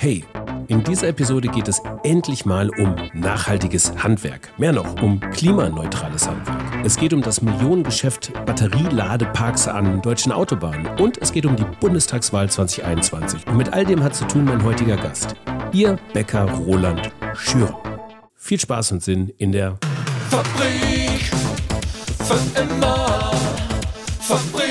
Hey, in dieser Episode geht es endlich mal um nachhaltiges Handwerk. Mehr noch, um klimaneutrales Handwerk. Es geht um das Millionengeschäft Batterieladeparks an deutschen Autobahnen. Und es geht um die Bundestagswahl 2021. Und mit all dem hat zu tun mein heutiger Gast. Ihr Bäcker Roland Schür. Viel Spaß und Sinn in der Fabrik für immer. Fabrik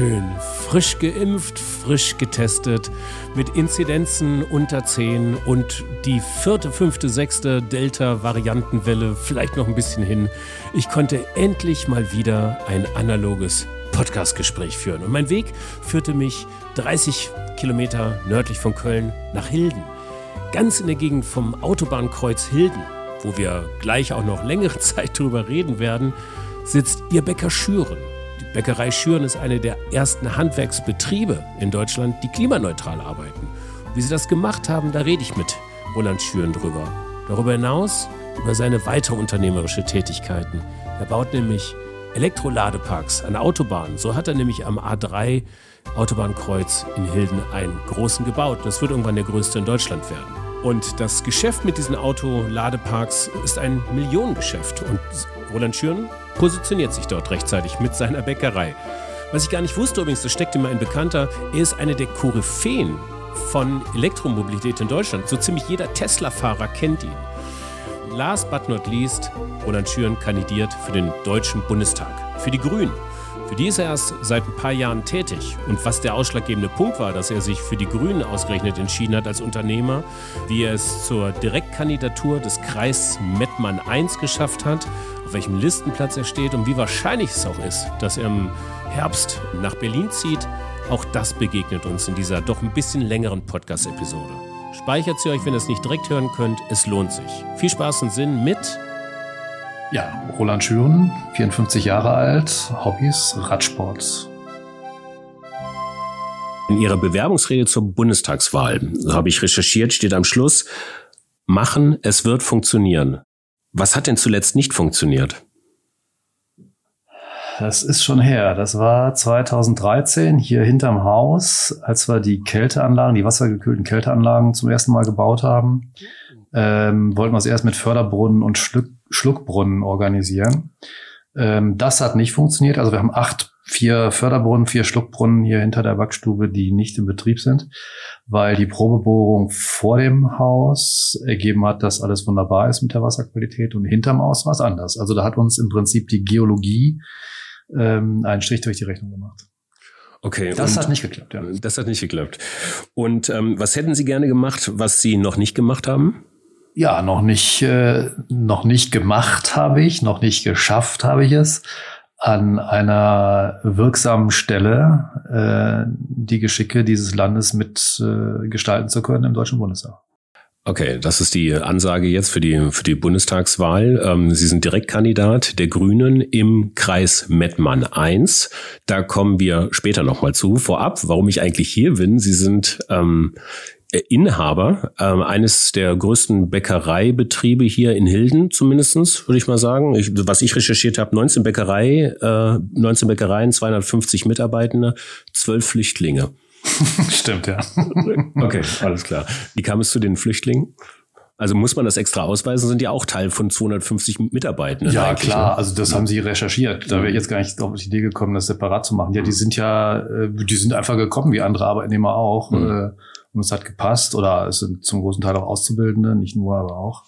schön. Frisch geimpft, frisch getestet, mit Inzidenzen unter 10 und die vierte, fünfte, sechste Delta-Variantenwelle vielleicht noch ein bisschen hin. Ich konnte endlich mal wieder ein analoges Podcastgespräch führen. Und mein Weg führte mich 30 Kilometer nördlich von Köln nach Hilden. Ganz in der Gegend vom Autobahnkreuz Hilden, wo wir gleich auch noch längere Zeit drüber reden werden, sitzt ihr Bäcker Schüren. Bäckerei Schüren ist eine der ersten Handwerksbetriebe in Deutschland, die klimaneutral arbeiten. Wie sie das gemacht haben, da rede ich mit Roland Schüren drüber. Darüber hinaus über seine weitere unternehmerische Tätigkeiten. Er baut nämlich Elektroladeparks an Autobahnen. So hat er nämlich am A3 Autobahnkreuz in Hilden einen großen gebaut. Das wird irgendwann der größte in Deutschland werden. Und das Geschäft mit diesen Autoladeparks ist ein Millionengeschäft. Und Roland Schüren positioniert sich dort rechtzeitig mit seiner Bäckerei. Was ich gar nicht wusste, übrigens, das steckt immer ein Bekannter, er ist eine der Koryphäen von Elektromobilität in Deutschland. So ziemlich jeder Tesla-Fahrer kennt ihn. Last but not least, Roland Schüren kandidiert für den Deutschen Bundestag, für die Grünen. Für die ist er erst seit ein paar Jahren tätig. Und was der ausschlaggebende Punkt war, dass er sich für die Grünen ausgerechnet entschieden hat als Unternehmer, wie er es zur Direktkandidatur des Kreis Mettmann I geschafft hat, auf welchem Listenplatz er steht und wie wahrscheinlich es auch ist, dass er im Herbst nach Berlin zieht, auch das begegnet uns in dieser doch ein bisschen längeren Podcast-Episode. Speichert sie euch, wenn ihr es nicht direkt hören könnt. Es lohnt sich. Viel Spaß und Sinn mit Ja, Roland Schüren, 54 Jahre alt, Hobbys, Radsport. In Ihrer Bewerbungsrede zur Bundestagswahl, so habe ich recherchiert, steht am Schluss, machen, es wird funktionieren. Was hat denn zuletzt nicht funktioniert? Das ist schon her. Das war 2013 hier hinterm Haus, als wir die Kälteanlagen, die wassergekühlten Kälteanlagen zum ersten Mal gebaut haben. Ähm, wollten wir es erst mit Förderbrunnen und Schluck, Schluckbrunnen organisieren. Ähm, das hat nicht funktioniert. Also wir haben acht, vier Förderbrunnen, vier Schluckbrunnen hier hinter der Backstube, die nicht in Betrieb sind, weil die Probebohrung vor dem Haus ergeben hat, dass alles wunderbar ist mit der Wasserqualität und hinterm Haus war es anders. Also da hat uns im Prinzip die Geologie ähm, einen Strich durch die Rechnung gemacht. Okay. Das hat nicht geklappt, ja. Das hat nicht geklappt. Und ähm, was hätten Sie gerne gemacht, was Sie noch nicht gemacht haben? Ja, noch nicht, äh, noch nicht gemacht habe ich, noch nicht geschafft habe ich es, an einer wirksamen Stelle äh, die Geschicke dieses Landes mit äh, zu können im Deutschen Bundestag. Okay, das ist die Ansage jetzt für die, für die Bundestagswahl. Ähm, Sie sind Direktkandidat der Grünen im Kreis Mettmann I. Da kommen wir später nochmal zu. Vorab, warum ich eigentlich hier bin. Sie sind ähm, Inhaber ähm, eines der größten Bäckereibetriebe hier in Hilden, zumindestens würde ich mal sagen. Ich, was ich recherchiert habe, 19 Bäckerei, äh, 19 Bäckereien, 250 Mitarbeitende, 12 Flüchtlinge. Stimmt, ja. Okay, alles klar. Wie kam es zu den Flüchtlingen? Also muss man das extra ausweisen, sind ja auch Teil von 250 Mitarbeitenden. Ja, klar, ne? also das haben sie recherchiert. Da wäre ich jetzt gar nicht auf die Idee gekommen, das separat zu machen. Ja, die sind ja, äh, die sind einfach gekommen, wie andere Arbeitnehmer auch. Mhm. Und es hat gepasst. Oder es sind zum großen Teil auch Auszubildende, nicht nur, aber auch.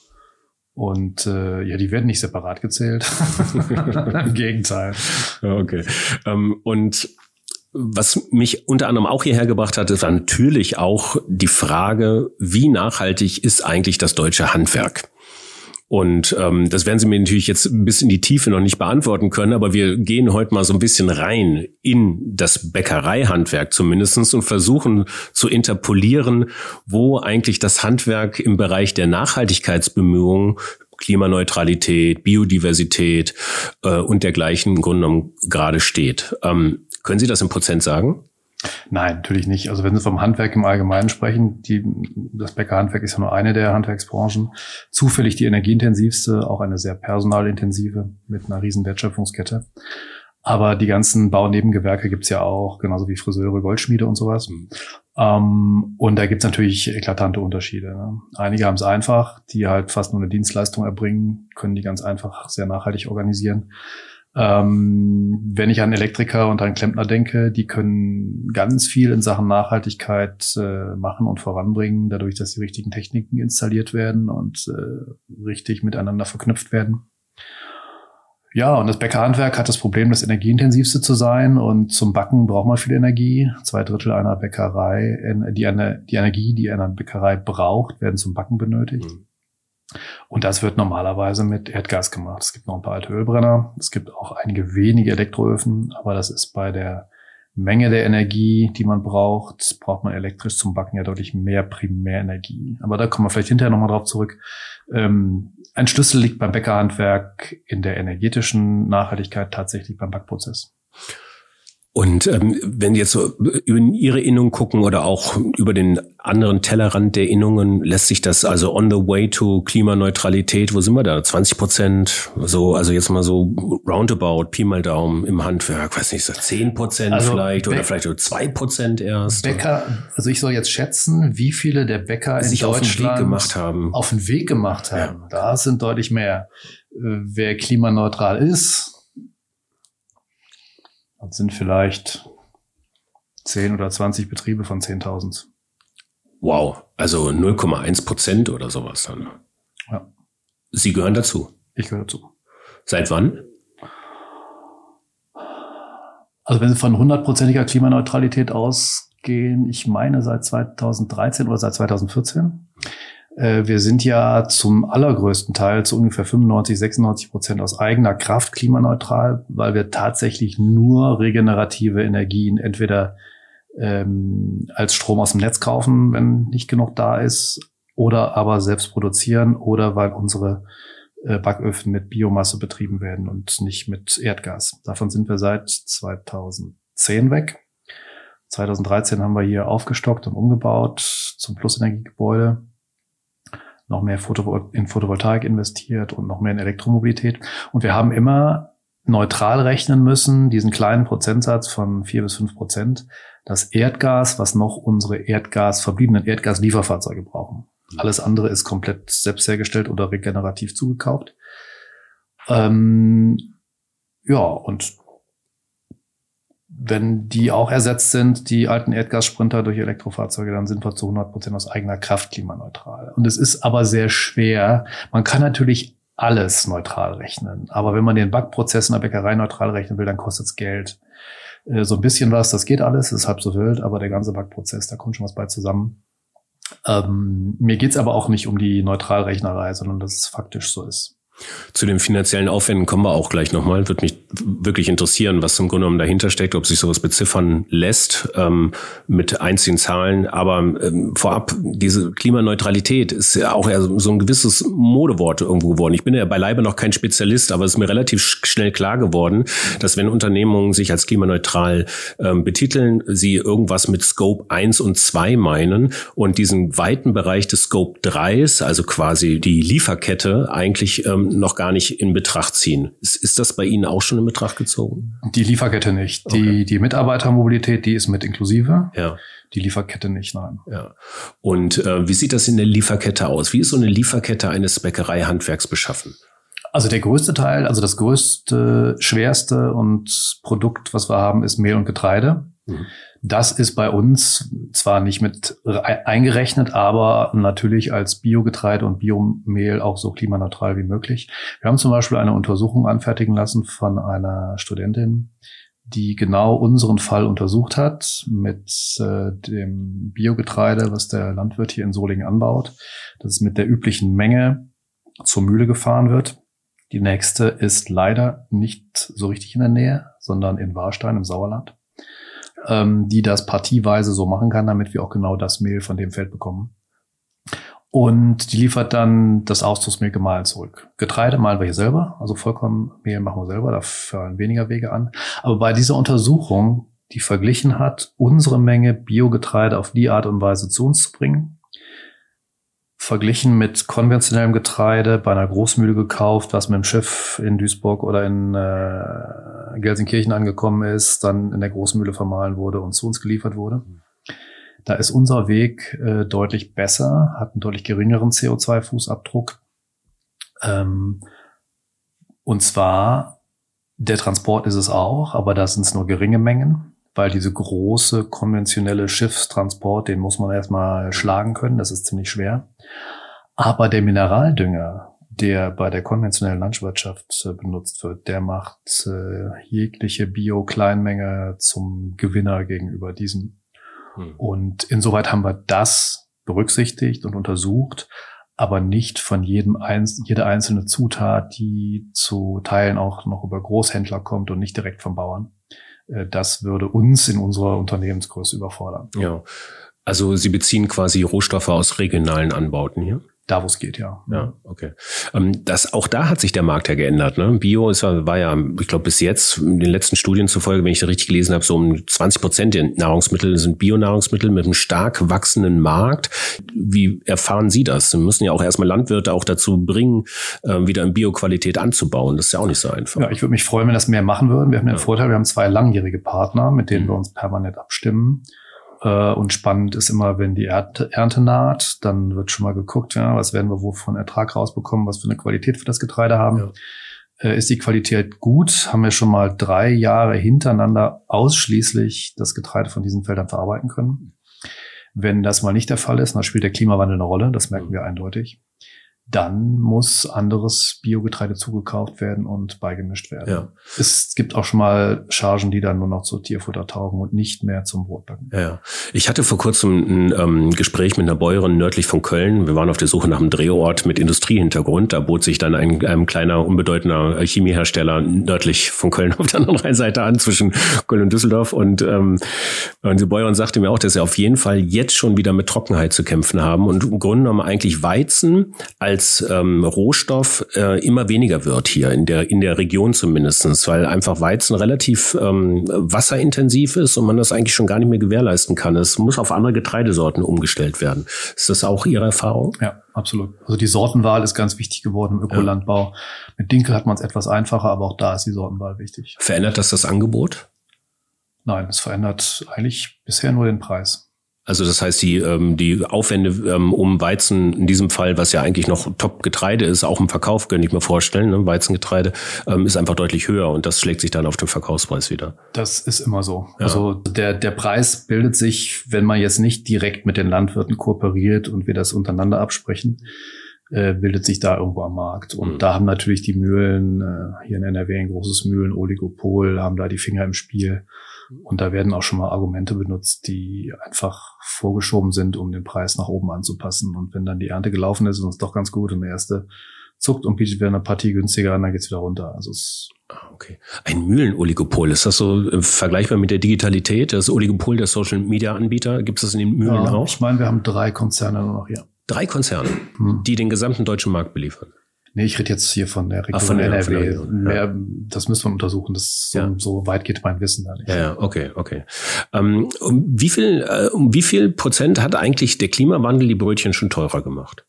Und äh, ja, die werden nicht separat gezählt. Im Gegenteil. Okay. Ähm, und was mich unter anderem auch hierher gebracht hat, ist natürlich auch die Frage, wie nachhaltig ist eigentlich das deutsche Handwerk? Und ähm, das werden Sie mir natürlich jetzt bis in die Tiefe noch nicht beantworten können, aber wir gehen heute mal so ein bisschen rein in das Bäckereihandwerk zumindestens und versuchen zu interpolieren, wo eigentlich das Handwerk im Bereich der Nachhaltigkeitsbemühungen Klimaneutralität, Biodiversität äh, und dergleichen im Grunde genommen gerade steht. Ähm, können Sie das im Prozent sagen? Nein, natürlich nicht. Also wenn Sie vom Handwerk im Allgemeinen sprechen, die, das Bäckerhandwerk ist ja nur eine der Handwerksbranchen. Zufällig die energieintensivste, auch eine sehr personalintensive mit einer riesen Wertschöpfungskette. Aber die ganzen Baunebengewerke gibt's ja auch, genauso wie Friseure, Goldschmiede und sowas. Mhm. Ähm, und da gibt's natürlich eklatante Unterschiede. Ne? Einige haben es einfach, die halt fast nur eine Dienstleistung erbringen, können die ganz einfach sehr nachhaltig organisieren. Ähm, wenn ich an Elektriker und an Klempner denke, die können ganz viel in Sachen Nachhaltigkeit äh, machen und voranbringen, dadurch, dass die richtigen Techniken installiert werden und äh, richtig miteinander verknüpft werden. Ja, und das Bäckerhandwerk hat das Problem, das energieintensivste zu sein. Und zum Backen braucht man viel Energie. Zwei Drittel einer Bäckerei, die, eine, die Energie, die eine Bäckerei braucht, werden zum Backen benötigt. Mhm. Und das wird normalerweise mit Erdgas gemacht. Es gibt noch ein paar alte Ölbrenner. Es gibt auch einige wenige Elektroöfen, aber das ist bei der Menge der Energie, die man braucht, braucht man elektrisch zum Backen ja deutlich mehr Primärenergie. Aber da kommen wir vielleicht hinterher nochmal drauf zurück. Ähm, ein Schlüssel liegt beim Bäckerhandwerk in der energetischen Nachhaltigkeit tatsächlich beim Backprozess. Und ähm, wenn Sie jetzt so über Ihre Innung gucken oder auch über den anderen Tellerrand der Innungen, lässt sich das also on the way to Klimaneutralität, wo sind wir da? 20 Prozent, so, also jetzt mal so roundabout, Pi mal Daumen im Handwerk, weiß nicht, so 10 Prozent also vielleicht oder vielleicht so 2 Prozent erst. Bäcker, also ich soll jetzt schätzen, wie viele der Bäcker in sich Deutschland auf den Weg gemacht haben. Auf den Weg gemacht haben. Ja. Da sind deutlich mehr. Äh, wer klimaneutral ist, das sind vielleicht 10 oder 20 Betriebe von 10.000. Wow, also 0,1 Prozent oder sowas dann. Ja. Sie gehören dazu. Ich gehöre dazu. Seit wann? Also wenn Sie von hundertprozentiger Klimaneutralität ausgehen, ich meine seit 2013 oder seit 2014. Äh, wir sind ja zum allergrößten Teil, zu ungefähr 95, 96 Prozent aus eigener Kraft klimaneutral, weil wir tatsächlich nur regenerative Energien entweder ähm, als Strom aus dem Netz kaufen, wenn nicht genug da ist, oder aber selbst produzieren oder weil unsere äh, Backöfen mit Biomasse betrieben werden und nicht mit Erdgas. Davon sind wir seit 2010 weg. 2013 haben wir hier aufgestockt und umgebaut zum Plusenergiegebäude noch mehr in Photovoltaik investiert und noch mehr in Elektromobilität. Und wir haben immer neutral rechnen müssen, diesen kleinen Prozentsatz von vier bis fünf Prozent, das Erdgas, was noch unsere Erdgas, verbliebenen Erdgaslieferfahrzeuge brauchen. Alles andere ist komplett selbst hergestellt oder regenerativ zugekauft. Ähm, ja, und wenn die auch ersetzt sind, die alten Erdgassprinter durch Elektrofahrzeuge, dann sind wir zu 100 Prozent aus eigener Kraft klimaneutral. Und es ist aber sehr schwer. Man kann natürlich alles neutral rechnen. Aber wenn man den Backprozess in der Bäckerei neutral rechnen will, dann kostet es Geld. Äh, so ein bisschen was, das geht alles, ist halb so wild, aber der ganze Backprozess, da kommt schon was bei zusammen. Ähm, mir geht's aber auch nicht um die Neutralrechnerei, sondern dass es faktisch so ist. Zu den finanziellen Aufwänden kommen wir auch gleich nochmal. Würde mich wirklich interessieren, was zum Grunde genommen dahinter steckt, ob sich sowas beziffern lässt ähm, mit einzigen Zahlen. Aber ähm, vorab, diese Klimaneutralität ist ja auch eher so ein gewisses Modewort irgendwo geworden. Ich bin ja beileibe noch kein Spezialist, aber es ist mir relativ schnell klar geworden, dass wenn Unternehmungen sich als klimaneutral ähm, betiteln, sie irgendwas mit Scope 1 und 2 meinen und diesen weiten Bereich des Scope 3, also quasi die Lieferkette, eigentlich ähm, noch gar nicht in Betracht ziehen. Ist, ist das bei Ihnen auch schon in Betracht gezogen? Die Lieferkette nicht. Okay. Die, die Mitarbeitermobilität, die ist mit inklusive. Ja. Die Lieferkette nicht, nein. Ja. Und äh, wie sieht das in der Lieferkette aus? Wie ist so eine Lieferkette eines Bäckereihandwerks beschaffen? Also der größte Teil, also das größte, schwerste und Produkt, was wir haben, ist Mehl und Getreide. Mhm. Das ist bei uns zwar nicht mit eingerechnet, aber natürlich als Biogetreide und Biomehl auch so klimaneutral wie möglich. Wir haben zum Beispiel eine Untersuchung anfertigen lassen von einer Studentin, die genau unseren Fall untersucht hat mit äh, dem Biogetreide, was der Landwirt hier in Solingen anbaut, dass es mit der üblichen Menge zur Mühle gefahren wird. Die nächste ist leider nicht so richtig in der Nähe, sondern in Warstein im Sauerland ähm, die das partieweise so machen kann, damit wir auch genau das Mehl von dem Feld bekommen. Und die liefert dann das Auszugsmehl gemahlen zurück. Getreide malen wir hier selber, also Vollkornmehl machen wir selber, da fallen weniger Wege an. Aber bei dieser Untersuchung, die verglichen hat, unsere Menge Biogetreide auf die Art und Weise zu uns zu bringen, verglichen mit konventionellem Getreide bei einer Großmühle gekauft, was mit dem Schiff in Duisburg oder in äh, Gelsenkirchen angekommen ist, dann in der Großmühle vermahlen wurde und zu uns geliefert wurde. Da ist unser Weg äh, deutlich besser, hat einen deutlich geringeren CO2-Fußabdruck. Ähm, und zwar, der Transport ist es auch, aber da sind es nur geringe Mengen, weil diese große konventionelle Schiffstransport, den muss man erstmal schlagen können, das ist ziemlich schwer. Aber der Mineraldünger, der bei der konventionellen Landwirtschaft äh, benutzt wird, der macht äh, jegliche Bio-Kleinmenge zum Gewinner gegenüber diesem. Hm. Und insoweit haben wir das berücksichtigt und untersucht, aber nicht von jedem einz jede einzelne Zutat, die zu Teilen auch noch über Großhändler kommt und nicht direkt vom Bauern. Äh, das würde uns in unserer Unternehmensgröße überfordern. Ja. Also Sie beziehen quasi Rohstoffe aus regionalen Anbauten hier? Da, wo es geht, ja. Ja, okay. Ähm, das, auch da hat sich der Markt ja geändert. Ne? Bio ist, war ja, ich glaube, bis jetzt, in den letzten Studien zufolge, wenn ich das richtig gelesen habe, so um 20 Prozent der Nahrungsmittel sind Bionahrungsmittel mit einem stark wachsenden Markt. Wie erfahren Sie das? Sie müssen ja auch erstmal Landwirte auch dazu bringen, äh, wieder in Bioqualität anzubauen. Das ist ja auch nicht so einfach. Ja, ich würde mich freuen, wenn das mehr machen würden. Wir haben den ja. Vorteil, wir haben zwei langjährige Partner, mit denen mhm. wir uns permanent abstimmen. Äh, und spannend ist immer, wenn die Ernte, Ernte naht, dann wird schon mal geguckt, ja, was werden wir wo von Ertrag rausbekommen, was für eine Qualität wir das Getreide haben. Ja. Äh, ist die Qualität gut? Haben wir schon mal drei Jahre hintereinander ausschließlich das Getreide von diesen Feldern verarbeiten können? Wenn das mal nicht der Fall ist, dann spielt der Klimawandel eine Rolle, das merken wir eindeutig dann muss anderes Biogetreide zugekauft werden und beigemischt werden. Ja. Es gibt auch schon mal Chargen, die dann nur noch zu Tierfutter taugen und nicht mehr zum Brotbacken. Ja, ich hatte vor kurzem ein ähm, Gespräch mit einer Bäuerin nördlich von Köln. Wir waren auf der Suche nach einem Drehort mit Industriehintergrund. Da bot sich dann ein, ein kleiner, unbedeutender Chemiehersteller nördlich von Köln auf der anderen Rheinseite an, zwischen Köln und Düsseldorf. Und, ähm, und die Bäuerin sagte mir auch, dass sie auf jeden Fall jetzt schon wieder mit Trockenheit zu kämpfen haben und im Grunde genommen eigentlich Weizen als als ähm, Rohstoff äh, immer weniger wird hier in der in der Region zumindestens, weil einfach Weizen relativ ähm, wasserintensiv ist und man das eigentlich schon gar nicht mehr gewährleisten kann. Es muss auf andere Getreidesorten umgestellt werden. Ist das auch Ihre Erfahrung? Ja, absolut. Also die Sortenwahl ist ganz wichtig geworden im Ökolandbau. Ja. Mit Dinkel hat man es etwas einfacher, aber auch da ist die Sortenwahl wichtig. Verändert das das Angebot? Nein, es verändert eigentlich bisher nur den Preis. Also das heißt, die, ähm, die Aufwände ähm, um Weizen, in diesem Fall, was ja eigentlich noch Top-Getreide ist, auch im Verkauf, könnte ich mir vorstellen, ne? Weizengetreide, ähm, ist einfach deutlich höher und das schlägt sich dann auf den Verkaufspreis wieder. Das ist immer so. Ja. Also der, der Preis bildet sich, wenn man jetzt nicht direkt mit den Landwirten kooperiert und wir das untereinander absprechen, äh, bildet sich da irgendwo am Markt. Und mhm. da haben natürlich die Mühlen, äh, hier in NRW ein großes Mühlen-Oligopol, haben da die Finger im Spiel. Und da werden auch schon mal Argumente benutzt, die einfach vorgeschoben sind, um den Preis nach oben anzupassen. Und wenn dann die Ernte gelaufen ist und es doch ganz gut und der erste zuckt und bietet wieder eine Partie günstiger an, dann geht's wieder runter. Also es ah, Okay. Ein Mühlenoligopol, ist das so äh, vergleichbar mit der Digitalität? Das Oligopol der Social Media Anbieter, gibt es das in den Mühlen ja, auch? Ich meine, wir haben drei Konzerne nur noch hier. Drei Konzerne, hm. die den gesamten deutschen Markt beliefern. Nee, ich rede jetzt hier von der Region Ach, von der, NRW. Von der Region, Mehr, ja. Das müssen wir untersuchen. Das so, ja. so, weit geht mein Wissen da nicht. Ja, okay, okay. Ähm, um wie viel, äh, um wie viel Prozent hat eigentlich der Klimawandel die Brötchen schon teurer gemacht?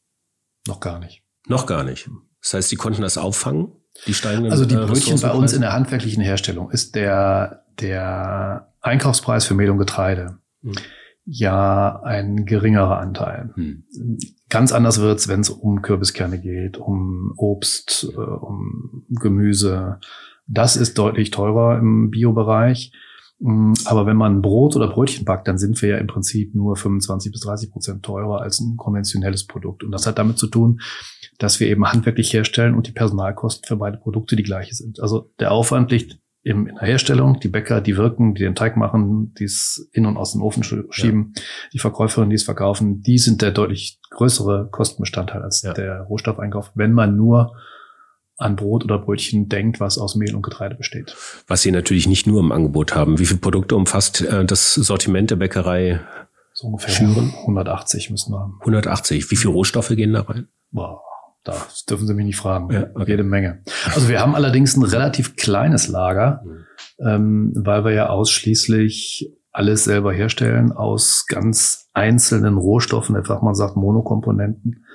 Noch gar nicht. Noch gar nicht. Das heißt, die konnten das auffangen, die steigenden Also die äh, Brötchen bei uns in der handwerklichen Herstellung ist der, der Einkaufspreis für Mehl und Getreide. Hm ja ein geringerer Anteil. Hm. Ganz anders wird's, wenn es um Kürbiskerne geht, um Obst, äh, um Gemüse. Das ist deutlich teurer im Biobereich. Mm, aber wenn man Brot oder Brötchen backt, dann sind wir ja im Prinzip nur 25 bis 30 Prozent teurer als ein konventionelles Produkt. Und das hat damit zu tun, dass wir eben handwerklich herstellen und die Personalkosten für beide Produkte die gleiche sind. Also der Aufwand liegt im, in der Herstellung, die Bäcker, die wirken, die den Teig machen, die es in und aus dem Ofen schieben, ja. die Verkäuferinnen, die es verkaufen, die sind der deutlich größere Kostenbestandteil als ja. der Rohstoffeinkauf, wenn man nur an Brot oder Brötchen denkt, was aus Mehl und Getreide besteht. Was Sie natürlich nicht nur im Angebot haben. Wie viele Produkte umfasst äh, das Sortiment der Bäckerei? So ungefähr Schüren? 180 müssen wir haben. 180. Wie viele Rohstoffe gehen da rein? Boah. Das dürfen Sie mich nicht fragen. Ja, okay. Jede Menge. Also wir haben allerdings ein relativ kleines Lager, mhm. ähm, weil wir ja ausschließlich alles selber herstellen aus ganz einzelnen Rohstoffen, der Fachmann sagt Monokomponenten.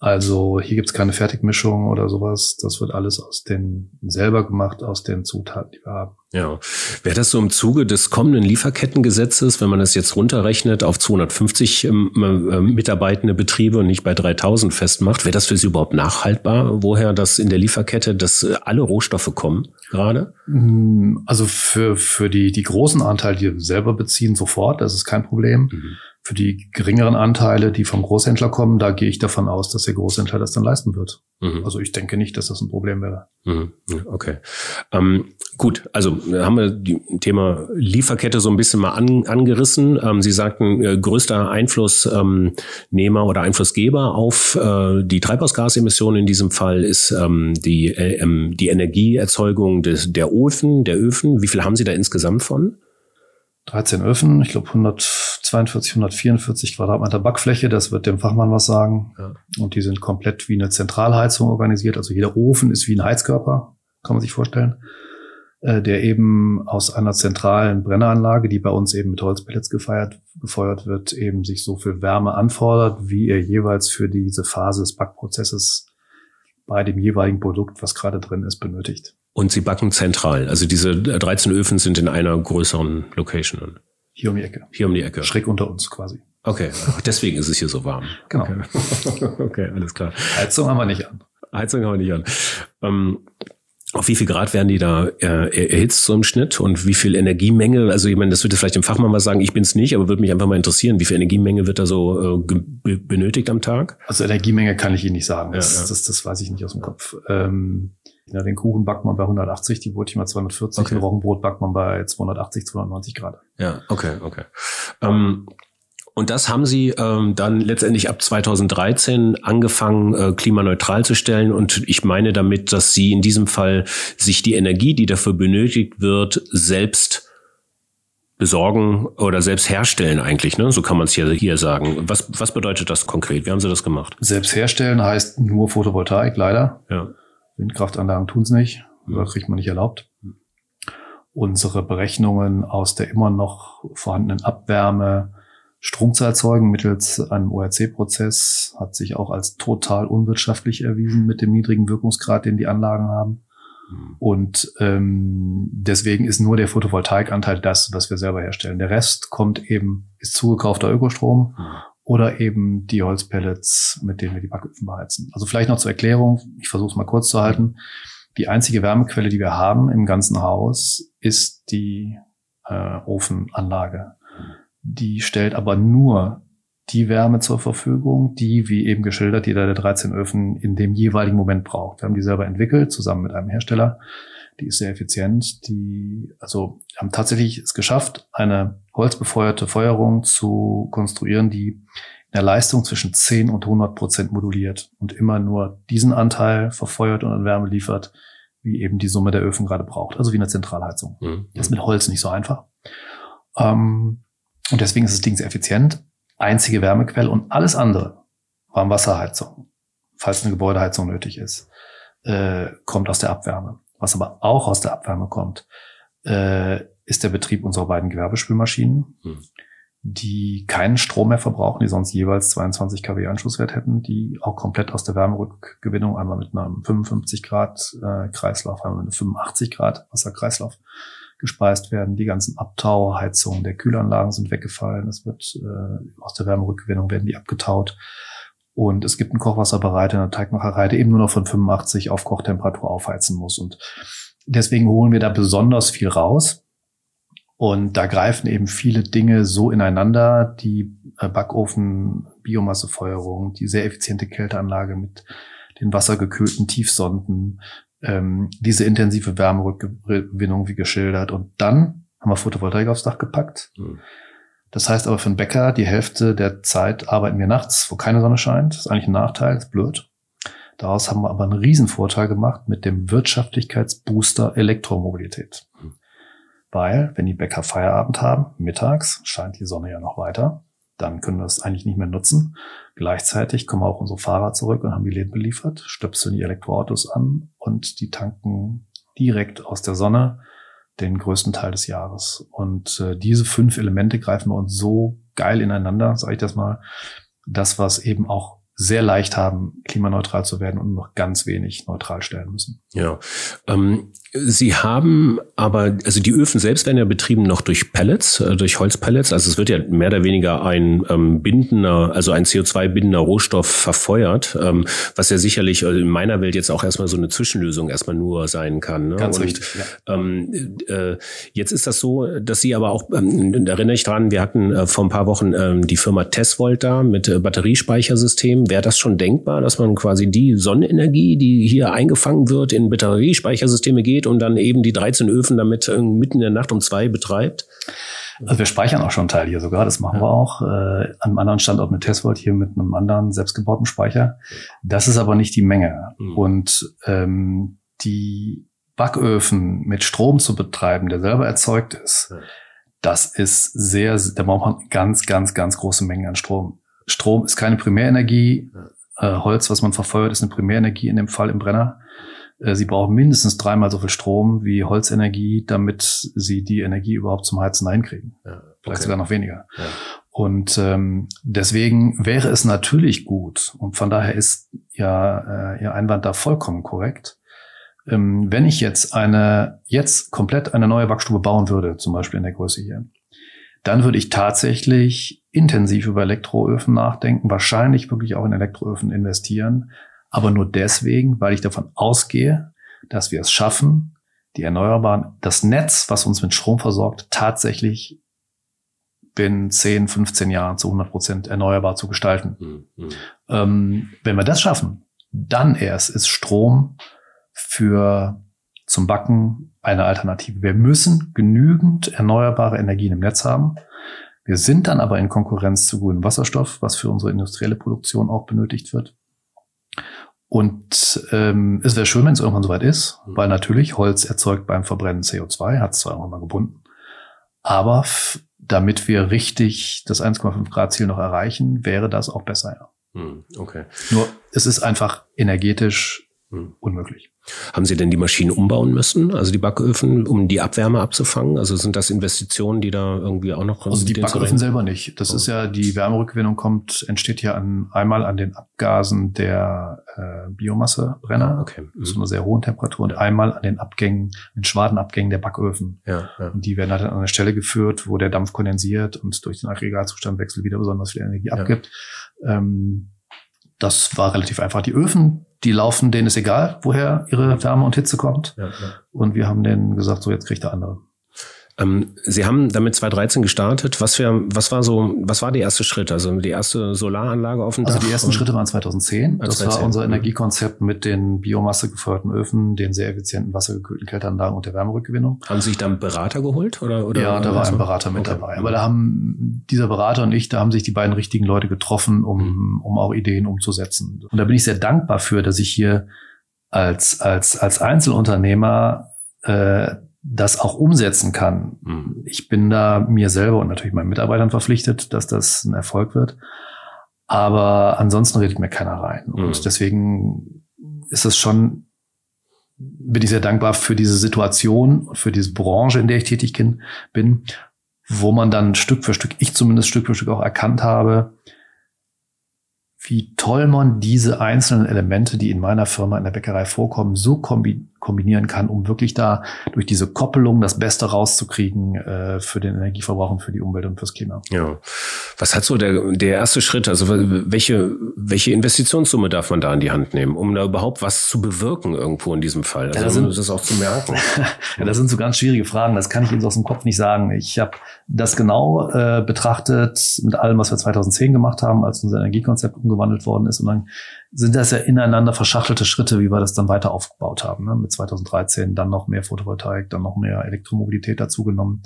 Also hier gibt's keine Fertigmischung oder sowas. Das wird alles aus den selber gemacht, aus den Zutaten, die wir haben. Ja. Wäre das so im Zuge des kommenden Lieferkettengesetzes, wenn man das jetzt runterrechnet auf 250 ähm, äh, mitarbeitende Betriebe und nicht bei 3000 festmacht, wäre das für Sie überhaupt nachhaltbar, woher das in der Lieferkette, dass äh, alle Rohstoffe kommen gerade? Mm, Also für, für die, die großen Anteile, die wir selber beziehen, sofort, das ist kein Problem. Mhm. Für die geringeren Anteile, die vom Großhändler kommen, da gehe ich davon aus, dass der Großhändler das dann leisten wird. Mhm. Also ich denke nicht, dass das ein Problem wäre. Mhm. Okay. Ähm, gut, also haben wir die Thema Lieferkette so ein bisschen mal an, angerissen. Ähm, Sie sagten, äh, größter Einflussnehmer oder Einflussgeber auf äh, die Treibhausgasemissionen in diesem Fall ist ähm, die, äh, ähm, die Energieerzeugung des, der Öfen, der Öfen. Wie viel haben Sie da insgesamt von? 13 Öfen, ich glaube 142, 144 Quadratmeter Backfläche, das wird dem Fachmann was sagen. Ja. Und die sind komplett wie eine Zentralheizung organisiert. Also jeder Ofen ist wie ein Heizkörper, kann man sich vorstellen, äh, der eben aus einer zentralen Brenneranlage, die bei uns eben mit Holzpellets gefeiert, gefeuert wird, eben sich so viel Wärme anfordert, wie er jeweils für diese Phase des Backprozesses bei dem jeweiligen Produkt, was gerade drin ist, benötigt. Und Sie backen zentral. Also diese 13 Öfen sind in einer größeren Location. Hier um die Ecke. Hier um die Ecke. Schräg unter uns quasi. Okay, deswegen ist es hier so warm. Genau. Okay, okay alles klar. Heizung haben wir nicht an. Heizung haben wir nicht an. Ähm, auf wie viel Grad werden die da äh, erhitzt so im Schnitt und wie viel Energiemenge? Also ich meine, das würde vielleicht dem Fachmann mal sagen, ich bin es nicht, aber würde mich einfach mal interessieren, wie viel Energiemenge wird da so äh, benötigt am Tag? Also Energiemenge kann ich Ihnen nicht sagen. Ja, Das, ja. Das, das weiß ich nicht aus dem Kopf. Ähm, ja, den Kuchen backt man bei 180, die Brötchen bei 240, Okay. Roggenbrot backt man bei 280, 290 Grad. Ja, okay, okay. Ähm, und das haben Sie ähm, dann letztendlich ab 2013 angefangen, äh, klimaneutral zu stellen. Und ich meine damit, dass Sie in diesem Fall sich die Energie, die dafür benötigt wird, selbst besorgen oder selbst herstellen eigentlich. Ne? So kann man es hier, hier sagen. Was, was bedeutet das konkret? Wie haben Sie das gemacht? Selbst herstellen heißt nur Photovoltaik, leider. Ja. Windkraftanlagen tun's nicht. Da kriegt man nicht erlaubt. Unsere Berechnungen aus der immer noch vorhandenen Abwärme Strom zu erzeugen mittels einem ORC-Prozess hat sich auch als total unwirtschaftlich erwiesen mit dem niedrigen Wirkungsgrad, den die Anlagen haben. Und ähm, deswegen ist nur der Photovoltaikanteil das, was wir selber herstellen. Der Rest kommt eben, ist zugekaufter Ökostrom oder eben die Holzpellets, mit denen wir die Backöfen beheizen. Also vielleicht noch zur Erklärung, ich versuche es mal kurz zu halten. Die einzige Wärmequelle, die wir haben im ganzen Haus, ist die äh, Ofenanlage. Die stellt aber nur die Wärme zur Verfügung, die, wie eben geschildert, jeder der 13 Öfen in dem jeweiligen Moment braucht. Wir haben die selber entwickelt, zusammen mit einem Hersteller. Die ist sehr effizient. Die, also haben tatsächlich es geschafft, eine holzbefeuerte Feuerung zu konstruieren, die in der Leistung zwischen 10 und 100 Prozent moduliert und immer nur diesen Anteil verfeuert und an Wärme liefert, wie eben die Summe der Öfen gerade braucht. Also wie eine Zentralheizung. Mhm. Das ist mit Holz nicht so einfach. Ähm, und deswegen ist das Ding sehr effizient. Einzige Wärmequelle und alles andere, Warmwasserheizung, falls eine Gebäudeheizung nötig ist, äh, kommt aus der Abwärme. Was aber auch aus der Abwärme kommt, äh, ist der Betrieb unserer beiden Gewerbespülmaschinen, Hm. die keinen Strom mehr verbrauchen, die sonst jeweils 22 kW Anschlusswert hätten, die auch komplett aus der Wärmerückgewinnung, einmal mit einem 55 Grad äh, Kreislauf, einmal mit einem 85 Grad Wasserkreislauf gespeist werden. Die ganzen Abtauheizungen der Kühlanlagen sind weggefallen. Es wird äh, aus der Wärmerückgewinnung werden die abgetaut. Und es gibt einen Kochwasserbereiter in der Teigmacherei, der eben nur noch von 85 auf Kochtemperatur aufheizen muss. Und deswegen holen wir da besonders viel raus. Und da greifen eben viele Dinge so ineinander, die äh, Backofen, Biomassefeuerung, die sehr effiziente Kälteanlage mit den wassergekühlten Tiefsonden, ähm, diese intensive Wärmerückgewinnung wie geschildert. Und dann haben wir Photovoltaik aufs Dach gepackt. Mhm. Das heißt aber für einen Bäcker, die Hälfte der Zeit arbeiten wir nachts, wo keine Sonne scheint. Das ist eigentlich ein Nachteil, ist blöd. Daraus haben wir aber einen Riesenvorteil gemacht mit dem Wirtschaftlichkeitsbooster Elektromobilität. Weil, wenn die Bäcker Feierabend haben, mittags scheint die Sonne ja noch weiter, dann können wir es eigentlich nicht mehr nutzen. Gleichzeitig kommen auch unsere Fahrer zurück und haben die Läden beliefert, stöpseln die Elektroautos an und die tanken direkt aus der Sonne den größten Teil des Jahres. Und äh, diese fünf Elemente greifen wir uns so geil ineinander, sage ich das mal, das, was eben auch sehr leicht haben, klimaneutral zu werden und noch ganz wenig neutral stellen müssen. Ja. Ähm, Sie haben aber, also die Öfen selbst werden ja betrieben noch durch Pellets, äh, durch Holzpellets. Also es wird ja mehr oder weniger ein ähm, bindender, also ein CO2-bindender Rohstoff verfeuert, ähm, was ja sicherlich äh, in meiner Welt jetzt auch erstmal so eine Zwischenlösung erstmal nur sein kann. Ne? Ganz Und, richtig. Ja. ähm, äh, jetzt ist das so, dass Sie aber auch, ähm, da erinnere ich dran, wir hatten äh, vor ein paar Wochen ähm, die Firma Tesvolt da mit äh, Batteriespeichersystemen. Wäre das schon denkbar, dass man quasi die Sonnenenergie, die hier eingefangen wird, in Batteriespeichersysteme geht und dann eben die 13 Öfen damit äh, mitten in der Nacht um zwei betreibt? Also wir speichern auch schon einen Teil hier sogar, das machen Ja. wir auch. Äh, an einem anderen Standort mit Tesvolt, hier mit einem anderen selbstgebauten Speicher. Das ist aber nicht die Menge. Mhm. Und ähm, die Backöfen mit Strom zu betreiben, der selber erzeugt ist, Ja. das ist sehr, da braucht man ganz, ganz, ganz große Mengen an Strom. Strom ist keine Primärenergie. Äh, Holz, was man verfeuert, ist eine Primärenergie in dem Fall im Brenner. Äh, Sie brauchen mindestens dreimal so viel Strom wie Holzenergie, damit Sie die Energie überhaupt zum Heizen hinkriegen. Ja, Vielleicht okay. sogar noch weniger. Ja. Und ähm, deswegen wäre es natürlich gut, und von daher ist ja äh, Ihr Einwand da vollkommen korrekt, ähm, wenn ich jetzt eine, jetzt komplett eine neue Backstube bauen würde, zum Beispiel in der Größe hier, dann würde ich tatsächlich intensiv über Elektroöfen nachdenken, wahrscheinlich wirklich auch in Elektroöfen investieren, aber nur deswegen, weil ich davon ausgehe, dass wir es schaffen, die Erneuerbaren, das Netz, was uns mit Strom versorgt, tatsächlich binnen 10, 15 Jahren zu 100 Prozent erneuerbar zu gestalten. Hm, hm. Ähm, wenn wir das schaffen, dann erst ist Strom für zum Backen eine Alternative. Wir müssen genügend erneuerbare Energien im Netz haben. Wir sind dann aber in Konkurrenz zu grünem Wasserstoff, was für unsere industrielle Produktion auch benötigt wird. Und ähm, es wäre schön, wenn es irgendwann soweit ist, Mhm. weil natürlich Holz erzeugt beim Verbrennen CO2, hat es zwar irgendwann mal gebunden, aber damit wir richtig das 1,5 Grad Ziel noch erreichen, wäre das auch besser. Ja. Hm, Okay. Nur es ist einfach energetisch Hm. unmöglich. Haben Sie denn die Maschinen umbauen müssen, also die Backöfen, um die Abwärme abzufangen? Also sind das Investitionen, die da irgendwie auch noch Also die Backöfen selber nicht. Das Oh. ist ja die Wärmerückgewinnung kommt, entsteht ja an, einmal an den Abgasen der äh, Biomassebrenner Ah, okay. Hm. zu einer sehr hohen Temperatur und einmal an den Abgängen, den Schwadenabgängen der Backöfen. Ja, ja. Und die werden halt an eine Stelle geführt, wo der Dampf kondensiert und durch den Aggregatzustandwechsel wieder besonders viel Energie abgibt. Ähm, das war relativ einfach. Die Öfen, die laufen, denen ist egal, woher ihre Wärme und Hitze kommt. ja, ja. Und wir haben denen gesagt, so jetzt kriegt der andere. Ähm, Sie haben damit 2013 gestartet. Was, für, was war so, was war der erste Schritt? Also die erste Solaranlage auf dem Also Dach? die ersten Schritte waren 2010. Ah, Das 2010, war unser mhm. Energiekonzept mit den biomassegefeuerten Öfen, den sehr effizienten wassergekühlten Kälteanlagen und der Wärmerückgewinnung. Haben Sie sich dann einen Berater geholt? Oder, oder ja, da war also- ein Berater mit Okay. dabei. Aber da haben dieser Berater und ich, da haben sich die beiden richtigen Leute getroffen, um, Mhm. um auch Ideen umzusetzen. Und da bin ich sehr dankbar für, dass ich hier als, als, als Einzelunternehmer äh, das auch umsetzen kann. Hm. Ich bin da mir selber und natürlich meinen Mitarbeitern verpflichtet, dass das ein Erfolg wird. Aber ansonsten redet mir keiner rein. Und Mhm. deswegen ist es schon, bin ich sehr dankbar für diese Situation und für diese Branche, in der ich tätig bin, bin, wo man dann Stück für Stück, ich zumindest Stück für Stück auch erkannt habe, wie toll man diese einzelnen Elemente, die in meiner Firma in der Bäckerei vorkommen, so kombi kombinieren kann, um wirklich da durch diese Koppelung das Beste rauszukriegen äh, für den Energieverbrauch und für die Umwelt und fürs Klima. Ja. Was hat so der, der erste Schritt? Also welche, welche Investitionssumme darf man da in die Hand nehmen, um da überhaupt was zu bewirken irgendwo in diesem Fall? Also Ja, da sind- um das auch zu merken. Ja, das sind so ganz schwierige Fragen. Das kann ich Ihnen so aus dem Kopf nicht sagen. Ich habe das genau äh, betrachtet mit allem, was wir 2010 gemacht haben, als unser Energiekonzept umgewandelt worden ist. Und dann sind das ja ineinander verschachtelte Schritte, wie wir das dann weiter aufgebaut haben. Ne? Mit 2013 dann noch mehr Photovoltaik, dann noch mehr Elektromobilität dazugenommen.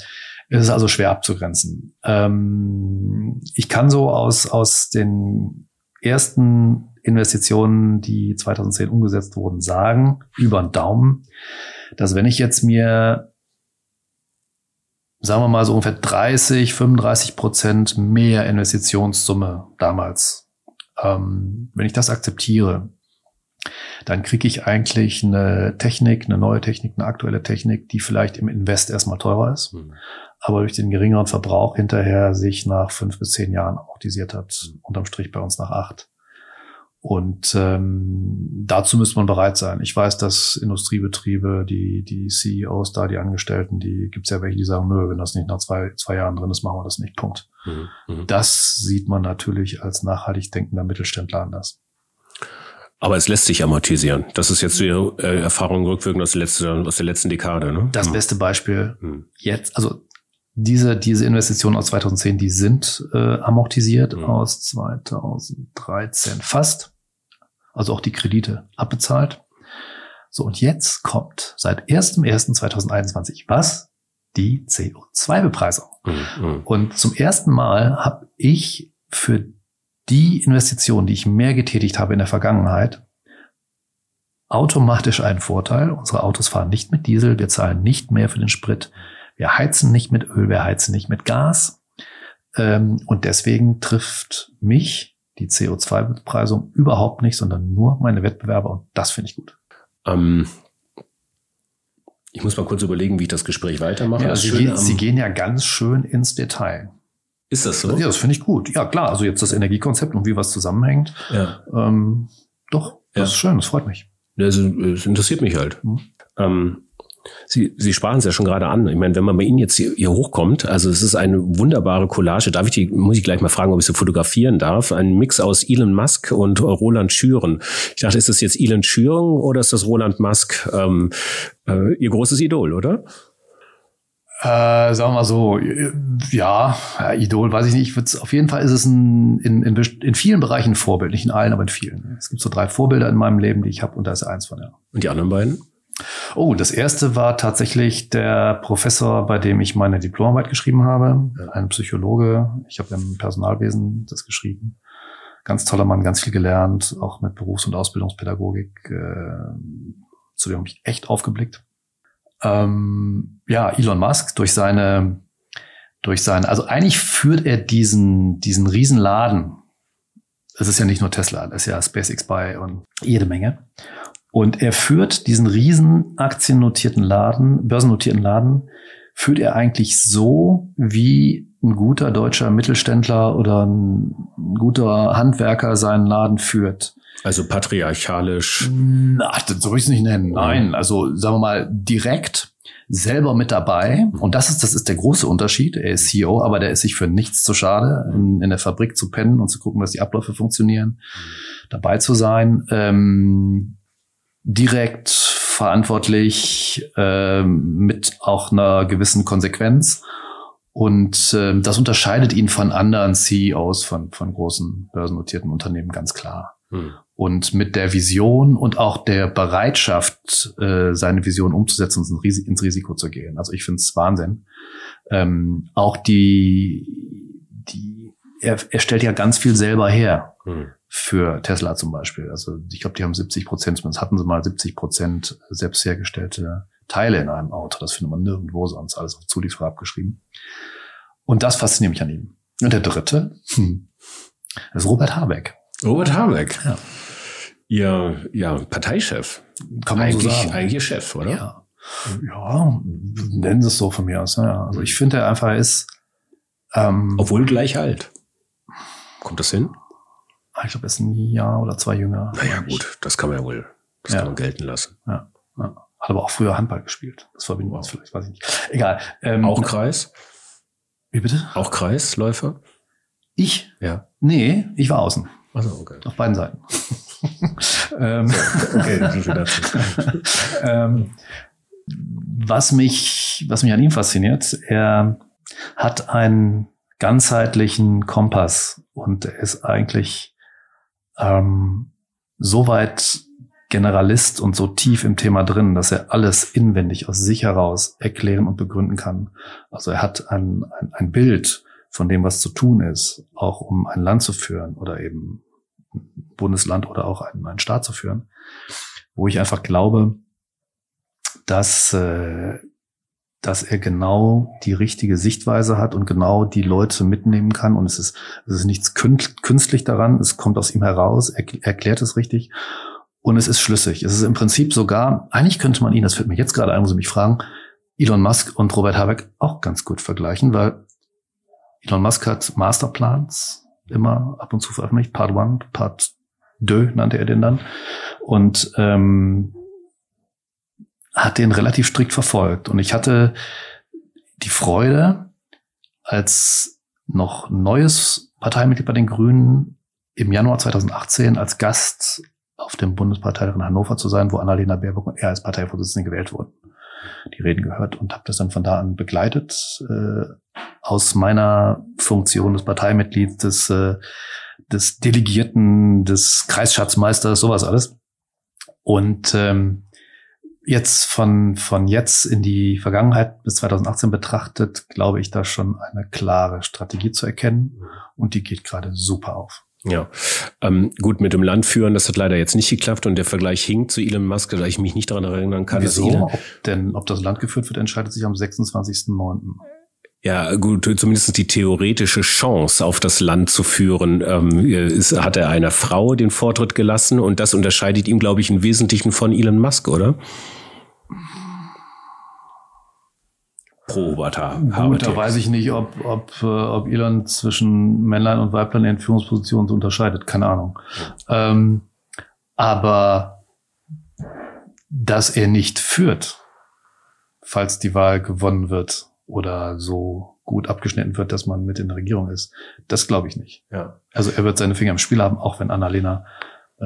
Es ist also schwer abzugrenzen. Ähm, ich kann so aus, aus den ersten Investitionen, die 2010 umgesetzt wurden, sagen, über den Daumen, dass wenn ich jetzt mir, sagen wir mal so ungefähr 30, 35 Prozent mehr Investitionssumme damals, ähm, wenn ich das akzeptiere, dann kriege ich eigentlich eine Technik, eine neue Technik, eine aktuelle Technik, die vielleicht im Invest erstmal teurer ist, Hm. aber durch den geringeren Verbrauch hinterher sich nach fünf bis zehn Jahren amortisiert hat, unterm Strich bei uns nach acht. Und ähm, dazu müsste man bereit sein. Ich weiß, dass Industriebetriebe, die, die CEOs da, die Angestellten, die gibt es ja welche, die sagen, nö, wenn das nicht nach zwei, zwei Jahren drin ist, machen wir das nicht. Punkt. Mhm. Mhm. Das sieht man natürlich als nachhaltig denkender Mittelständler anders. Aber es lässt sich amortisieren. Das ist jetzt die äh, Erfahrung rückwirkend aus der, letzten, aus der letzten Dekade. Ne? Das Mhm. beste Beispiel Mhm. jetzt, also diese, diese Investitionen aus 2010, die sind äh, amortisiert Mhm. aus 2013 fast. Also auch die Kredite abbezahlt. So, und jetzt kommt seit 1.1.2021 was? Die CO2-Bepreisung. Mhm. Und zum ersten Mal habe ich für die Investition, die ich mehr getätigt habe in der Vergangenheit, automatisch einen Vorteil. Unsere Autos fahren nicht mit Diesel, wir zahlen nicht mehr für den Sprit, wir heizen nicht mit Öl, wir heizen nicht mit Gas. Ähm, und deswegen trifft mich die CO2-Bepreisung überhaupt nicht, sondern nur meine Wettbewerber und das finde ich gut. Ähm, ich muss mal kurz überlegen, wie ich das Gespräch weitermache. Ja, Das sie, gehen, sie gehen ja ganz schön ins Detail. ist das so? Ja, das finde ich gut. Ja, klar. Also jetzt das Energiekonzept und wie was zusammenhängt. Ja. Ähm, doch, das Ja. ist schön, das freut mich. Also, es interessiert mich halt. Mhm. Ähm, Sie, Sie sprachen es ja schon gerade an. Ich meine, wenn man bei Ihnen jetzt hier, hier hochkommt, also es ist eine wunderbare Collage. Darf ich die, muss ich gleich mal fragen, ob ich sie fotografieren darf? Ein Mix aus Elon Musk und Roland Schüren. Ich dachte, ist das jetzt Elon Schüren oder ist das Roland Musk ähm, äh, Ihr großes Idol, oder? Äh, sagen wir mal so, äh, ja, ja, Idol, weiß ich nicht. Ich würd's, auf jeden Fall ist es ein, in, in, in vielen Bereichen ein Vorbild, nicht in allen, aber in vielen. Es gibt so drei Vorbilder in meinem Leben, die ich habe, und da ist eins von ja. Und die anderen beiden? Oh, das erste war tatsächlich der Professor, bei dem ich meine Diplomarbeit geschrieben habe, ein Psychologe. Ich habe im Personalwesen das geschrieben. Ganz toller Mann, ganz viel gelernt, auch mit Berufs- und Ausbildungspädagogik. Äh, zu dem habe ich echt aufgeblickt. Ähm, ja, Elon Musk durch seine, durch seine, also eigentlich führt er diesen, diesen Riesenladen. Es ist ja nicht nur Tesla, das ist ja SpaceX bei und jede Menge. Und er führt diesen riesen aktiennotierten Laden, börsennotierten Laden, führt er eigentlich so, wie ein guter deutscher Mittelständler oder ein, guter Handwerker seinen Laden führt. Also patriarchalisch. Na, das soll ich es nicht nennen. Nein, also sagen wir mal direkt selber mit dabei. Und das ist, das ist der große Unterschied. Er ist CEO, aber der ist sich für nichts zu schade, in, in der Fabrik zu pennen und zu gucken, dass die Abläufe funktionieren, dabei zu sein. Ähm, direkt verantwortlich, ähm, mit auch einer gewissen Konsequenz. Und ähm, das unterscheidet ihn von anderen CEOs von, von großen börsennotierten Unternehmen ganz klar Hm. und mit der Vision und auch der Bereitschaft, äh, seine Vision umzusetzen und ins Risiko zu gehen. Also ich finde es Wahnsinn. Ähm, auch die, die er, er stellt ja ganz viel selber her Hm. Für Tesla zum Beispiel. Also ich glaube, die haben 70 Prozent, zumindest hatten sie mal 70 Prozent selbst hergestellte Teile in einem Auto. Das findet man nirgendwo sonst, alles auf Zulieferer abgeschrieben. Und das fasziniert mich an ihm. Und der dritte, hm, ist Robert Habeck. Robert Habeck. Ja. Ihr, ja, Parteichef. Kann man eigentlich, so sagen. eigentlich Chef, oder? Ja. Ja, nennen Sie es so von mir aus. Ja. Also ich finde, er einfach ist, ähm, Obwohl gleich alt. Kommt das hin? Ich glaube, er ist ein Jahr oder zwei jünger. Naja, gut, das kann man ja wohl, das Ja. kann man gelten lassen. Ja. Ja. Hat aber auch früher Handball gespielt. Das verbinden wir uns vielleicht, weiß ich nicht. Egal. Ähm, Auch Kreis? Wie bitte? Auch Kreisläufer? Ich? Ja. Nee, ich war außen. Also okay. Auf beiden Seiten. ähm, Okay, so viel dazu. ähm, was mich, was mich an ihm fasziniert, er hat einen ganzheitlichen Kompass und er ist eigentlich ähm, so weit Generalist und so tief im Thema drin, dass er alles inwendig aus sich heraus erklären und begründen kann. Also er hat ein, ein, ein Bild von dem, was zu tun ist, auch um ein Land zu führen oder eben ein Bundesland oder auch einen, einen Staat zu führen, wo ich einfach glaube, dass, äh, dass er genau die richtige Sichtweise hat und genau die Leute mitnehmen kann. Und es ist, es ist nichts kün- künstlich daran, es kommt aus ihm heraus, er erklärt es richtig und es ist schlüssig. Es ist im Prinzip sogar, eigentlich könnte man ihn, das fällt mir jetzt gerade ein, wo Sie mich fragen, Elon Musk und Robert Habeck auch ganz gut vergleichen, weil Elon Musk hat Masterplans immer ab und zu veröffentlicht, Part 1, Part Dö nannte er den dann. Und ähm, hat den relativ strikt verfolgt. Und ich hatte die Freude, als noch neues Parteimitglied bei den Grünen im Januar 2018 als Gast auf dem Bundesparteitag in Hannover zu sein, wo Annalena Baerbock und er als Parteivorsitzende gewählt wurden. Die Reden gehört und habe das dann von da an begleitet äh, aus meiner Funktion des Parteimitglieds, des, äh, des Delegierten, des Kreisschatzmeisters, sowas alles. Und ähm, jetzt von, von jetzt in die Vergangenheit bis 2018 betrachtet, glaube ich, da schon eine klare Strategie zu erkennen. Und die geht gerade super auf. Ja, ähm, gut, mit dem Land führen, das hat leider jetzt nicht geklappt und der Vergleich hinkt zu Elon Musk, da ich mich nicht daran erinnern kann. Wieso? Ob denn, ob das Land geführt wird, entscheidet sich am 26.09. Ja, gut, zumindest die theoretische Chance, auf das Land zu führen, ähm, ist, hat er einer Frau den Vortritt gelassen und das unterscheidet ihm, glaube ich, im Wesentlichen von Elon Musk, oder? pro Avatar Gut, da weiß ich nicht, ob, ob, äh, ob Elon zwischen Männlein und Weiblein in Führungspositionen so unterscheidet. Keine Ahnung. Ja. Ähm, aber dass er nicht führt, falls die Wahl gewonnen wird oder so gut abgeschnitten wird, dass man mit in der Regierung ist, das glaube ich nicht. Ja. Also er wird seine Finger im Spiel haben, auch wenn Annalena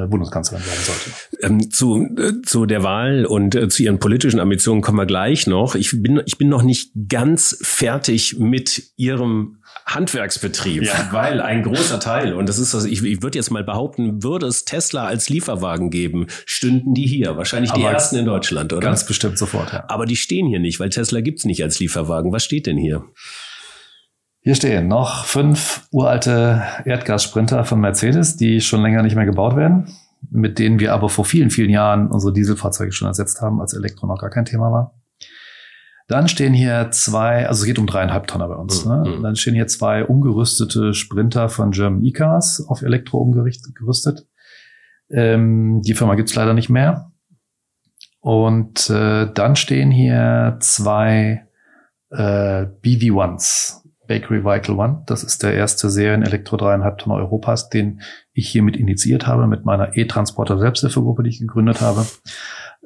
Bundeskanzlerin werden sollte. Ähm, zu, äh, zu der Wahl und äh, zu Ihren politischen Ambitionen kommen wir gleich noch. Ich bin, ich bin noch nicht ganz fertig mit Ihrem Handwerksbetrieb, ja. weil ein großer Teil, und das ist das, ich, ich würde jetzt mal behaupten, würde es Tesla als Lieferwagen geben, stünden die hier. Wahrscheinlich die Aber ersten in Deutschland, oder? Ganz bestimmt sofort, ja. Aber die stehen hier nicht, weil Tesla gibt's nicht als Lieferwagen. Was steht denn hier? Hier stehen noch fünf uralte Erdgassprinter von Mercedes, die schon länger nicht mehr gebaut werden, mit denen wir aber vor vielen, vielen Jahren unsere Dieselfahrzeuge schon ersetzt haben, als Elektro noch gar kein Thema war. Dann stehen hier zwei, also es geht um dreieinhalb Tonner bei uns. Mhm. Ne? Dann stehen hier zwei umgerüstete Sprinter von German E-Cars auf Elektro umgerüstet. Ähm, die Firma gibt's leider nicht mehr. Und äh, dann stehen hier zwei äh, BV1, Bakery Vital One. Das ist der erste Serien-Elektro dreieinhalb Tonnen Europas, den ich hiermit initiiert habe, mit meiner E-Transporter Selbsthilfegruppe, die ich gegründet habe.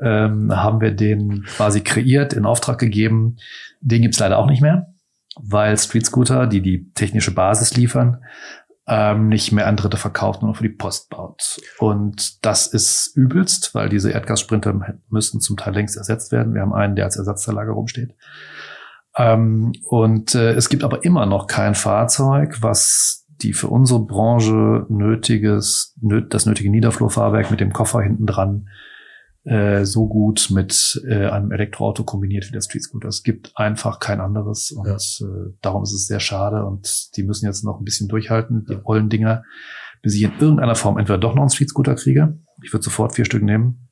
Ähm, haben wir den quasi kreiert, in Auftrag gegeben. Den gibt's leider auch nicht mehr, weil Street Scooter, die die technische Basis liefern, ähm, nicht mehr an Dritte verkauft, nur für die Post baut. Und das ist übelst, weil diese Erdgassprinter müssten zum Teil längst ersetzt werden. Wir haben einen, der als Ersatzteillager rumsteht. Ähm, und äh, es gibt aber immer noch kein Fahrzeug, was die für unsere Branche nötiges, nöt, das nötige Niederflurfahrwerk mit dem Koffer hinten dran äh, so gut mit äh, einem Elektroauto kombiniert wie der Street Scooter. Es gibt einfach kein anderes und ja. äh, darum ist es sehr schade und die müssen jetzt noch ein bisschen durchhalten, die ollen Dinger, bis ich in irgendeiner Form entweder doch noch einen Street Scooter kriege. Ich würde sofort vier Stück nehmen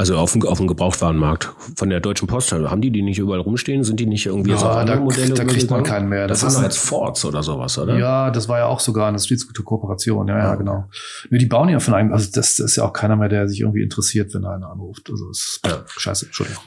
also auf dem, auf dem Gebrauchtwarenmarkt von der Deutschen Post. Haben die die nicht überall rumstehen? Sind die nicht irgendwie ja, so da, Modelle? Da kriegt man keinen mehr. Das, das waren jetzt Fords oder sowas, oder? Ja, das war ja auch sogar eine Street Scooter Kooperation. Ja, ja, ja genau. Nur die bauen ja von einem, also das, das ist ja auch keiner mehr, der sich irgendwie interessiert, wenn einer anruft. Also ist ja. scheiße, Entschuldigung.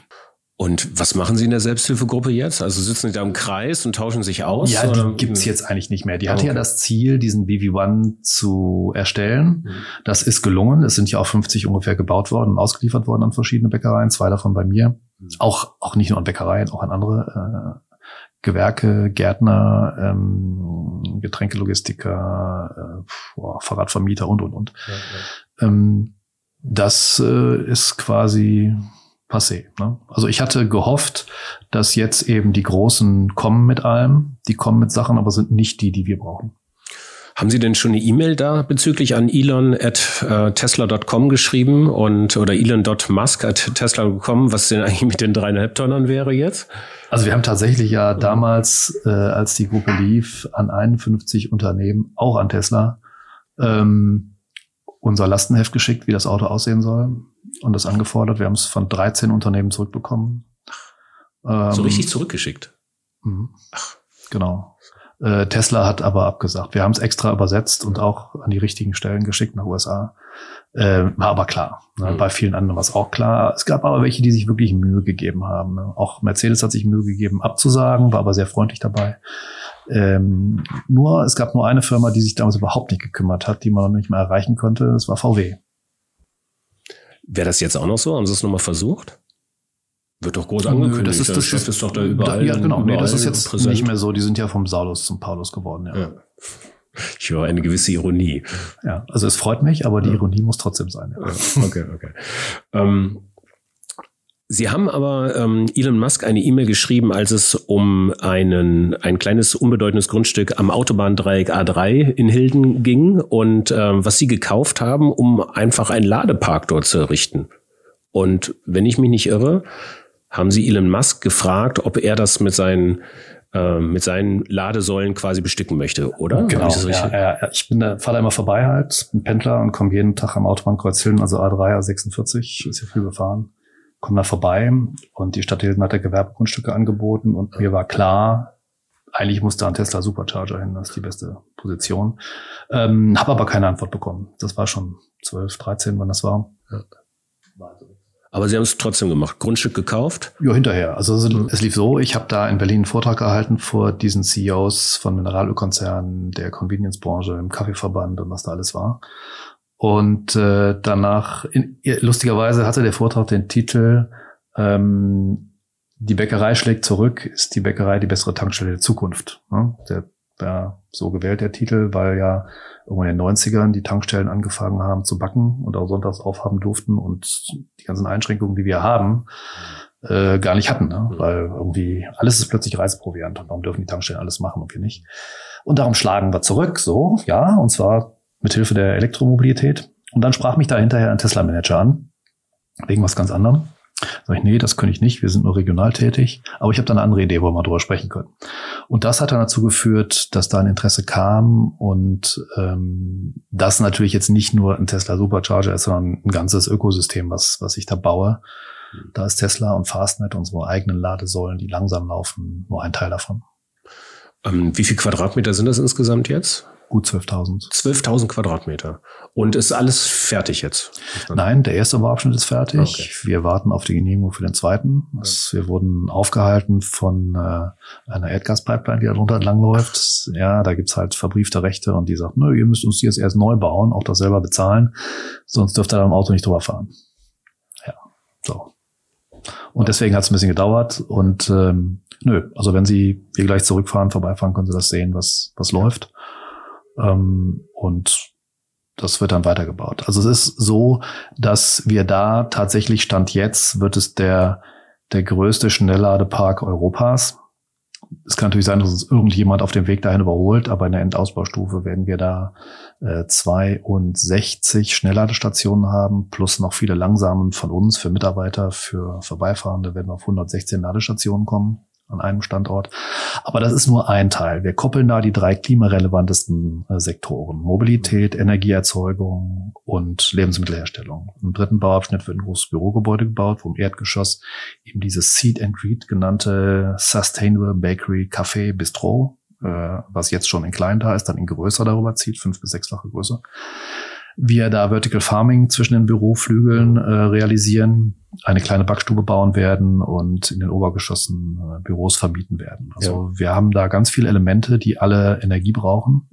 Und was machen Sie in der Selbsthilfegruppe jetzt? Also sitzen Sie da im Kreis und tauschen sich aus? Ja, die oder? gibt's jetzt eigentlich nicht mehr. Die hatte okay. ja das Ziel, diesen BV1 zu erstellen. Mhm. Das ist gelungen. Es sind ja auch 50 ungefähr gebaut worden und ausgeliefert worden an verschiedene Bäckereien, zwei davon bei mir. Mhm. Auch, auch nicht nur an Bäckereien, auch an andere äh, Gewerke, Gärtner, ähm, Getränkelogistiker, äh, Fahrradvermieter und, und, und. Ja, ja. Ähm, das äh, ist quasi passé. Ne? Also ich hatte gehofft, dass jetzt eben die Großen kommen mit allem, die kommen mit Sachen, aber sind nicht die, die wir brauchen. Haben Sie denn schon eine E-Mail da bezüglich an elon at äh, tesla.com geschrieben und oder elon.musk at tesla.com, was denn eigentlich mit den dreieinhalb Tonnen wäre jetzt? Also wir haben tatsächlich ja damals, äh, als die Gruppe lief, an 51 Unternehmen, auch an Tesla, ähm, unser Lastenheft geschickt, wie das Auto aussehen soll und das angefordert. Wir haben es von 13 Unternehmen zurückbekommen. Ähm, so richtig zurückgeschickt. Mh. Genau. Äh, Tesla hat aber abgesagt. Wir haben es extra übersetzt und auch an die richtigen Stellen geschickt nach USA. Äh, war aber klar. Ne? Mhm. Bei vielen anderen war es auch klar. Es gab aber welche, die sich wirklich Mühe gegeben haben. Ne? Auch Mercedes hat sich Mühe gegeben, abzusagen, war aber sehr freundlich dabei. Ähm, nur, es gab nur eine Firma, die sich damals überhaupt nicht gekümmert hat, die man noch nicht mehr erreichen konnte. Das war VW. Wäre das jetzt auch noch so? Haben Sie es nochmal versucht? Wird doch groß angekündigt. das ist, Der das Chef ist doch da überall. Ja, genau. Nee, das ist jetzt präsent. nicht mehr so. Die sind ja vom Saulus zum Paulus geworden. Ja. Ja. Ich höre eine gewisse Ironie. ja. Also es freut mich, aber die Ironie muss trotzdem sein. Ja. Okay, okay. Ähm, Sie haben aber ähm, Elon Musk eine E-Mail geschrieben, als es um einen, ein kleines unbedeutendes Grundstück am Autobahndreieck A3 in Hilden ging und ähm, was Sie gekauft haben, um einfach einen Ladepark dort zu errichten. Und wenn ich mich nicht irre, haben Sie Elon Musk gefragt, ob er das mit seinen äh, mit seinen Ladesäulen quasi bestücken möchte, oder? Genau, ich ja, ja, ja. Ich bin da, fahre da immer vorbei halt, bin Pendler und komme jeden Tag am Autobahnkreuz Hilden, also A3, A46, ist ja viel gefahren, komme da vorbei und die Stadt Hilden hat ja Gewerbegrundstücke angeboten und mir war klar, eigentlich muss da ein Tesla Supercharger hin, das ist die beste Position. Ähm, habe aber keine Antwort bekommen. Das war schon 12, 13, wann das war. Aber Sie haben es trotzdem gemacht. Grundstück gekauft. Ja, hinterher. Also es, Mhm. es lief so, ich habe da in Berlin einen Vortrag gehalten vor diesen CEOs von Mineralölkonzernen, der Convenience-Branche, im Kaffeeverband und was da alles war. Und äh, danach, in, lustigerweise hatte der Vortrag den Titel ähm, Die Bäckerei schlägt zurück, ist die Bäckerei die bessere Tankstelle der Zukunft. Ne? Der war so gewählt, der Titel, weil ja irgendwann in den 90ern die Tankstellen angefangen haben zu backen und auch sonntags aufhaben durften und die ganzen Einschränkungen, die wir haben, äh, gar nicht hatten, ne? weil irgendwie alles ist plötzlich Reiseproviant und warum dürfen die Tankstellen alles machen und wir nicht. Und darum schlagen wir zurück, so, ja, und zwar mit Hilfe der Elektromobilität. Und dann sprach mich da hinterher ein Tesla-Manager an, wegen was ganz anderem. Sag ich, nee, das könnte ich nicht, wir sind nur regional tätig. Aber ich habe da eine andere Idee, wo wir mal drüber sprechen können. Und das hat dann dazu geführt, dass da ein Interesse kam und ähm, das natürlich jetzt nicht nur ein Tesla Supercharger ist, sondern ein ganzes Ökosystem, was, was ich da baue. Da ist Tesla und Fastnet, unsere eigenen Ladesäulen, die langsam laufen, nur ein Teil davon. Ähm, wie viel Quadratmeter sind das insgesamt jetzt? Gut 12.000. 12.000 Quadratmeter. Und ist alles fertig jetzt? Nein, der erste Bauabschnitt ist fertig. Okay. Wir warten auf die Genehmigung für den zweiten. Das, wir wurden aufgehalten von äh, einer Erdgaspipeline, die da drunter entlangläuft. Ja, da gibt's halt verbriefte Rechte und die sagt, nö, ihr müsst uns die jetzt erst neu bauen, auch das selber bezahlen, sonst dürft ihr da im Auto nicht drüber fahren. Ja, so. Und deswegen hat's ein bisschen gedauert und ähm, nö, also wenn Sie hier gleich zurückfahren, vorbeifahren, können Sie das sehen, was, was läuft. Ähm, und das wird dann weitergebaut. Also es ist so, dass wir da tatsächlich Stand jetzt wird es der, der größte Schnellladepark Europas. Es kann natürlich sein, dass uns irgendjemand auf dem Weg dahin überholt, aber in der Endausbaustufe werden wir da äh, 62 Schnellladestationen haben, plus noch viele langsamen von uns für Mitarbeiter, für Vorbeifahrende werden wir auf 116 Ladestationen kommen an einem Standort. Aber das ist nur ein Teil. Wir koppeln da die drei klimarelevantesten äh, Sektoren. Mobilität, Energieerzeugung und Lebensmittelherstellung. Im dritten Bauabschnitt wird ein großes Bürogebäude gebaut, wo im Erdgeschoss eben dieses Seed and Greet genannte Sustainable Bakery Café Bistro, äh, was jetzt schon in klein da ist, dann in größer darüber zieht, fünf bis sechsfache größer. Wir da Vertical Farming zwischen den Büroflügeln äh, realisieren, eine kleine Backstube bauen werden und in den Obergeschossen äh, Büros vermieten werden. Also wir haben da ganz viele Elemente, die alle Energie brauchen.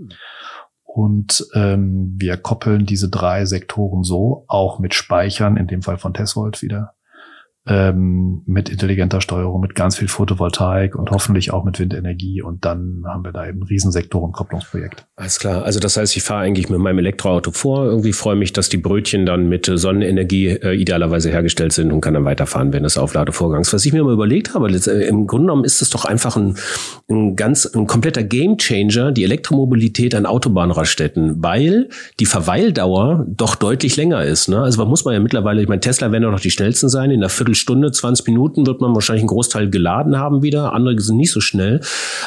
Und ähm, wir koppeln diese drei Sektoren so, auch mit Speichern, in dem Fall von Tesvolt wieder, ähm, mit intelligenter Steuerung, mit ganz viel Photovoltaik und hoffentlich auch mit Windenergie. Und dann haben wir da eben ein Riesensektorenkopplungsprojekt. Alles klar. Also das heißt, ich fahre eigentlich mit meinem Elektroauto vor. Irgendwie freue mich, dass die Brötchen dann mit äh, Sonnenenergie äh, idealerweise hergestellt sind und kann dann weiterfahren während des Aufladevorgangs. Was ich mir mal überlegt habe, äh, im Grunde genommen ist es doch einfach ein, ein ganz ein kompletter Gamechanger, die Elektromobilität an Autobahnraststätten, weil die Verweildauer doch deutlich länger ist. Ne? Also man muss man ja mittlerweile, ich meine, Tesla werden ja noch die schnellsten sein. In einer Viertelstunde, 20 Minuten wird man wahrscheinlich einen Großteil geladen haben wieder. Andere sind nicht so schnell.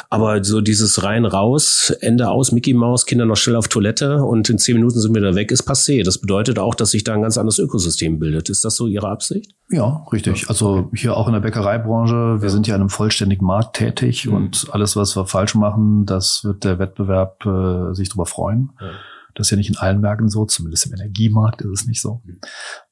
Aber so dieses rein raus, Ende aus, Mickey Maus, Kinder noch schnell auf Toilette und in zehn Minuten sind wir da weg, ist passé. Das bedeutet auch, dass sich da ein ganz anderes Ökosystem bildet. Ist das so Ihre Absicht? Ja, richtig. Also hier auch in der Bäckereibranche, wir sind ja in einem vollständigen Markt tätig Mhm. und alles, was wir falsch machen, das wird der Wettbewerb äh, sich drüber freuen. Ja. Das ist ja nicht in allen Märkten so, zumindest im Energiemarkt ist es nicht so.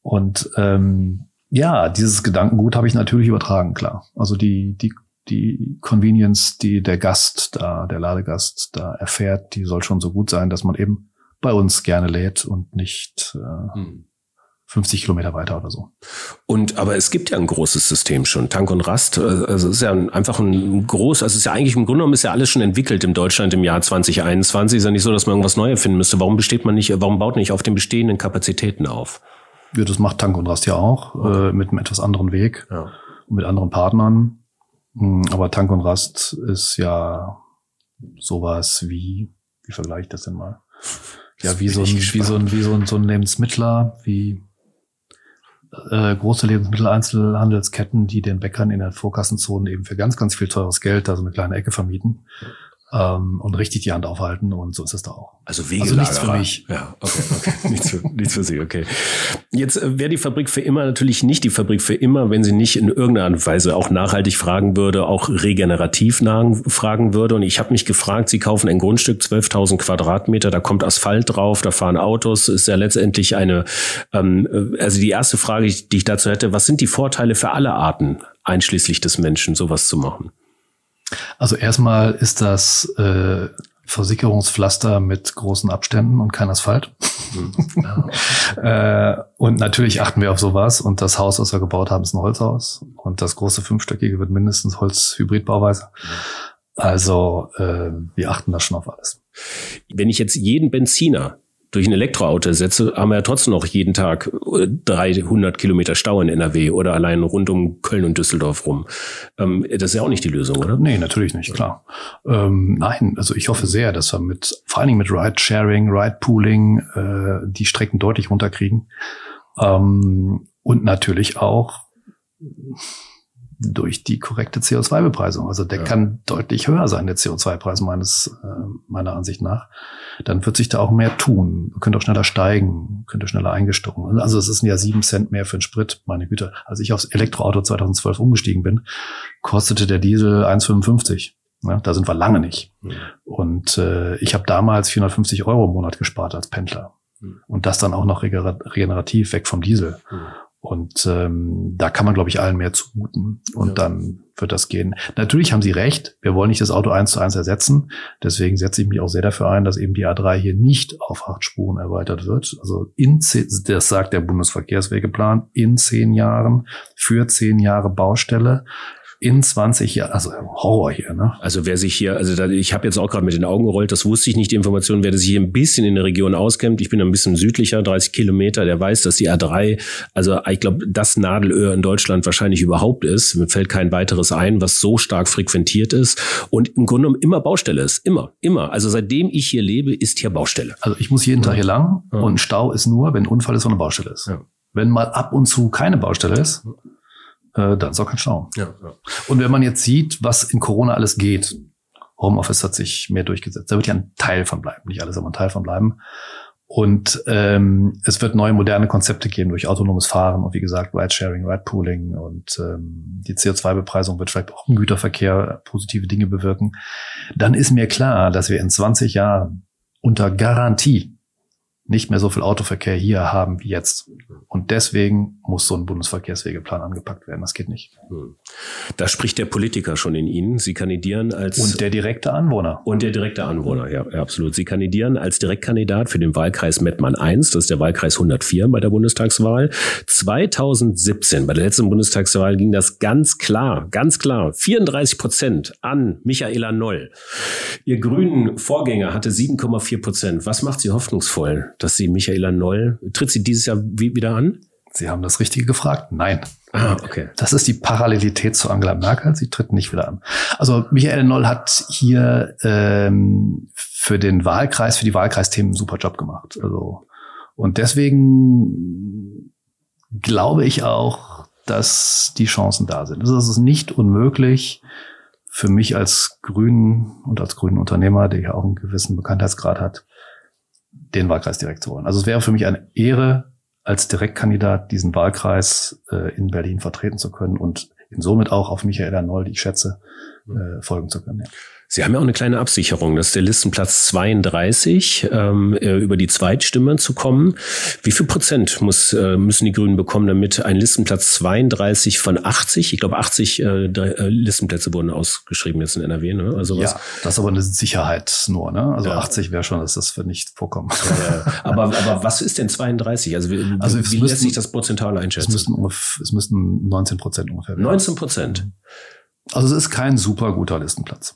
Und ähm, ja, dieses Gedankengut habe ich natürlich übertragen, klar. Also die, die die Convenience, die der Gast da, der Ladegast da erfährt, die soll schon so gut sein, dass man eben bei uns gerne lädt und nicht äh, hm. 50 Kilometer weiter oder so. Und aber es gibt ja ein großes System schon, Tank und Rast. Also es ist ja einfach ein groß, also es ist ja eigentlich im Grunde genommen ist ja alles schon entwickelt in Deutschland im Jahr 2021. Ist ja nicht so, dass man irgendwas Neues finden müsste. Warum besteht man nicht, warum baut man nicht auf den bestehenden Kapazitäten auf? Ja, das macht Tank und Rast ja auch, okay. äh, mit einem etwas anderen Weg ja. und mit anderen Partnern. Hm, aber Tank und Rast ist ja sowas wie, wie vergleiche ich das denn mal? Ja, wie so, ein, wie so ein, wie so ein, so ein Lebensmittler, wie äh, große Lebensmitteleinzelhandelsketten, die den Bäckern in den Vorkassenzonen eben für ganz, ganz viel teures Geld da so eine kleine Ecke vermieten ähm, und richtig die Hand aufhalten und so ist es da auch. Also Wegelagerer. Also nichts für mich. Ja, okay, okay. nichts, für, nichts für Sie, okay. Jetzt äh, wäre die Fabrik für immer natürlich nicht die Fabrik für immer, wenn sie nicht in irgendeiner Weise auch nachhaltig fragen würde, auch regenerativ fragen würde. Und ich habe mich gefragt, Sie kaufen ein Grundstück, 12.000 Quadratmeter, da kommt Asphalt drauf, da fahren Autos, ist ja letztendlich eine, ähm, äh, also die erste Frage, die ich dazu hätte, was sind die Vorteile für alle Arten, einschließlich des Menschen, sowas zu machen? Also erstmal ist das äh, Versicherungspflaster mit großen Abständen und kein Asphalt. Mhm. äh, und natürlich achten wir auf sowas. Und das Haus, das wir gebaut haben, ist ein Holzhaus. Und das große fünfstöckige wird mindestens Holz-Hybridbauweise. Also äh, wir achten da schon auf alles. Wenn ich jetzt jeden Benziner durch ein Elektroauto setze, haben wir ja trotzdem noch jeden Tag 300 äh, Kilometer Stau in NRW oder allein rund um Köln und Düsseldorf rum. Ähm, das ist ja auch nicht die Lösung, oder? Nee, natürlich nicht, klar. Ähm, nein, also ich hoffe sehr, dass wir mit, vor allen Dingen mit Ride-Sharing, Ride-Pooling, äh, die Strecken deutlich runterkriegen. Ähm, und natürlich auch durch die korrekte CO2-Bepreisung. Also der ja. kann deutlich höher sein, der CO2-Preis meines, äh, meiner Ansicht nach. Dann wird sich da auch mehr tun. Könnte auch schneller steigen, könnte schneller eingestochen. Also es ist ja sieben Cent mehr für den Sprit, meine Güte. Als ich aufs Elektroauto 2012 umgestiegen bin, kostete der Diesel 1,55. Ja, da sind wir lange nicht. Mhm. Und äh, ich habe damals 450 Euro im Monat gespart als Pendler. Mhm. Und das dann auch noch regenerativ weg vom Diesel. Mhm. Und ähm, da kann man, glaube ich, allen mehr zumuten. Und ja. dann wird das gehen. Natürlich haben Sie recht, wir wollen nicht das Auto eins zu eins ersetzen. Deswegen setze ich mich auch sehr dafür ein, dass eben die A3 hier nicht auf acht Spuren erweitert wird. Also in zehn, das sagt der Bundesverkehrswegeplan, in zehn Jahren für zehn Jahre Baustelle in 20 Jahren, also Horror hier, ne? Also wer sich hier, also da, ich habe jetzt auch gerade mit den Augen gerollt, das wusste ich nicht, die Information, wer sich hier ein bisschen in der Region auskennt, ich bin ein bisschen südlicher, 30 Kilometer, der weiß, dass die A3, also ich glaube, das Nadelöhr in Deutschland wahrscheinlich überhaupt ist. Mir fällt kein weiteres ein, was so stark frequentiert ist und im Grunde genommen immer Baustelle ist. Immer, immer. Also seitdem ich hier lebe, ist hier Baustelle. Also ich muss jeden Tag hier lang ja. und Stau ist nur, wenn Unfall ist und eine Baustelle ist. Ja. Wenn mal ab und zu keine Baustelle ist, äh, dann ist auch kein Stau. Ja, ja. Und wenn man jetzt sieht, was in Corona alles geht, Homeoffice hat sich mehr durchgesetzt. Da wird ja ein Teil von bleiben, nicht alles, aber ein Teil von bleiben. Und ähm, es wird neue moderne Konzepte geben durch autonomes Fahren und wie gesagt Ride-Sharing, Ride-Pooling und ähm, die CO2-Bepreisung wird vielleicht auch im Güterverkehr positive Dinge bewirken. Dann ist mir klar, dass wir in 20 Jahren unter Garantie nicht mehr so viel Autoverkehr hier haben wie jetzt. Und deswegen muss so ein Bundesverkehrswegeplan angepackt werden. Das geht nicht. Hm. Da spricht der Politiker schon in Ihnen. Sie kandidieren als und der direkte Anwohner und der direkte Anwohner. Ja, ja, absolut. Sie kandidieren als Direktkandidat für den Wahlkreis Mettmann 1. Das ist der Wahlkreis 104 bei der Bundestagswahl. 2017 bei der letzten Bundestagswahl ging das ganz klar, ganz klar. 34 Prozent an Michaela Noll. Ihr grünen Vorgänger hatte 7,4 Prozent. Was macht Sie hoffnungsvoll? dass sie Michaela Noll, tritt sie dieses Jahr wieder an? Sie haben das Richtige gefragt. Nein. Ah, okay. Das ist die Parallelität zu Angela Merkel. Sie tritt nicht wieder an. Also Michaela Noll hat hier ähm, für den Wahlkreis, für die Wahlkreisthemen einen super Job gemacht. Also und deswegen glaube ich auch, dass die Chancen da sind. Also es ist nicht unmöglich für mich als Grünen und als grünen Unternehmer, der ja auch einen gewissen Bekanntheitsgrad hat, den Wahlkreis direkt zu holen. Also es wäre für mich eine Ehre, als Direktkandidat diesen Wahlkreis äh, in Berlin vertreten zu können und somit auch auf Michaela Noll, die ich schätze, äh, folgen zu können. Ja. Sie haben ja auch eine kleine Absicherung. Das ist der Listenplatz 32, ähm, äh, über die Zweitstimme zu kommen. Wie viel Prozent muss, äh, müssen die Grünen bekommen, damit ein Listenplatz 32 von 80, ich glaube 80 äh, äh, Listenplätze wurden ausgeschrieben jetzt in NRW, ne? Also was? Ja, das ist aber eine Sicherheit nur, ne? Also ja. 80 wäre schon, dass das für nicht vorkommt. Ja, aber, aber was ist denn 32? Also wie, also wie müssten, lässt sich das prozentual einschätzen? Es müssten, es müssten 19 Prozent ungefähr werden. 19 Prozent? Also es ist kein super guter Listenplatz.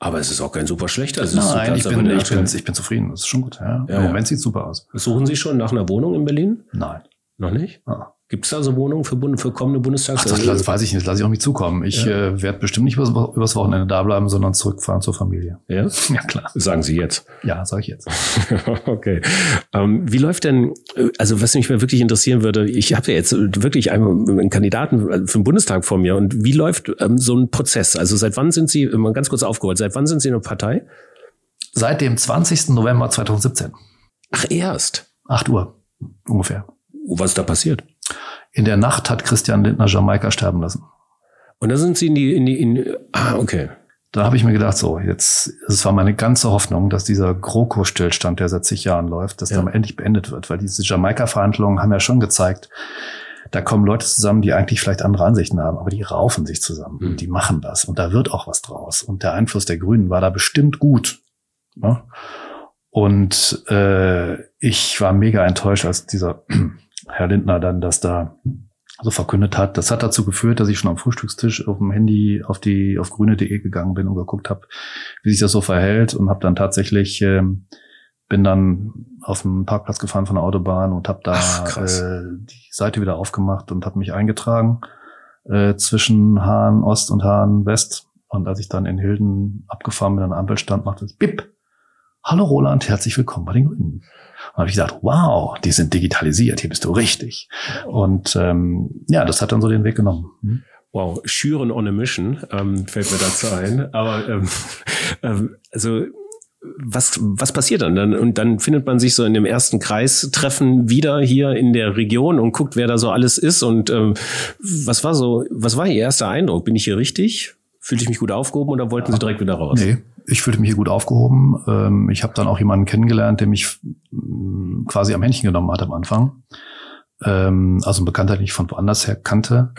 Aber es ist auch kein super schlechter. Es Nein, ich bin, ich, bin, ich bin zufrieden. Das ist schon gut. Ja. ja Im Moment ja. sieht super aus. Suchen Sie schon nach einer Wohnung in Berlin? Nein. Noch nicht? Ah. Gibt es da so Wohnungen für, für kommende Bundestags? Ach, das, das weiß ich nicht, das lasse ich auch nicht zukommen. Ich ja. äh, werde bestimmt nicht übers, übers Wochenende da bleiben, sondern zurückfahren zur Familie. Ja? Ja, klar. Sagen Sie jetzt. Ja, sage ich jetzt. okay. Ähm, wie läuft denn, also was mich mal wirklich interessieren würde, ich habe ja jetzt wirklich einen, einen, Kandidaten für den Bundestag vor mir und wie läuft ähm, so ein Prozess? Also seit wann sind Sie, mal ganz kurz aufgeholt, seit wann sind Sie in der Partei? Seit dem 20. November 2017. Ach, erst? Acht Uhr ungefähr. Was ist da passiert? In der Nacht hat Christian Lindner Jamaika sterben lassen. Und da sind sie in die, in die, in, ah, okay. Da habe ich mir gedacht, so, jetzt, es war meine ganze Hoffnung, dass dieser GroKo-Stillstand, der seit zig Jahren läuft, dass ja. der mal endlich beendet wird, weil diese Jamaika-Verhandlungen haben ja schon gezeigt, da kommen Leute zusammen, die eigentlich vielleicht andere Ansichten haben, aber die raufen sich zusammen mhm. und die machen das und da wird auch was draus. Und der Einfluss der Grünen war da bestimmt gut. Ne? Und äh, ich war mega enttäuscht, als dieser Herr Lindner dann das da so verkündet hat. Das hat dazu geführt, dass ich schon am Frühstückstisch auf dem Handy auf die auf grüne.de gegangen bin und geguckt habe, wie sich das so verhält und habe dann tatsächlich ähm, bin dann auf dem Parkplatz gefahren von der Autobahn und habe da Ach, äh, die Seite wieder aufgemacht und habe mich eingetragen äh, zwischen Hahn Ost und Hahn West. Und als ich dann in Hilden abgefahren bin, an der Ampel stand, machte es Bip. Hallo Roland, herzlich willkommen bei den Grünen. Habe ich gedacht, wow, die sind digitalisiert, hier bist du richtig. Und ähm, ja, das hat dann so den Weg genommen. Hm? Wow, Schüren on a Mission ähm, fällt mir dazu ein. Aber ähm, ähm, also was, was passiert dann? dann? Und dann findet man sich so in dem ersten Kreistreffen wieder hier in der Region und guckt, wer da so alles ist. Und ähm, was war so, was war Ihr erster Eindruck? Bin ich hier richtig? Fühlte ich mich gut aufgehoben oder wollten Sie direkt wieder raus? Nee, ich fühlte mich hier gut aufgehoben. Ähm, ich habe dann auch jemanden kennengelernt, der mich mm, quasi am Händchen genommen hat am Anfang. Ähm, also ein Bekannter, den ich von woanders her kannte.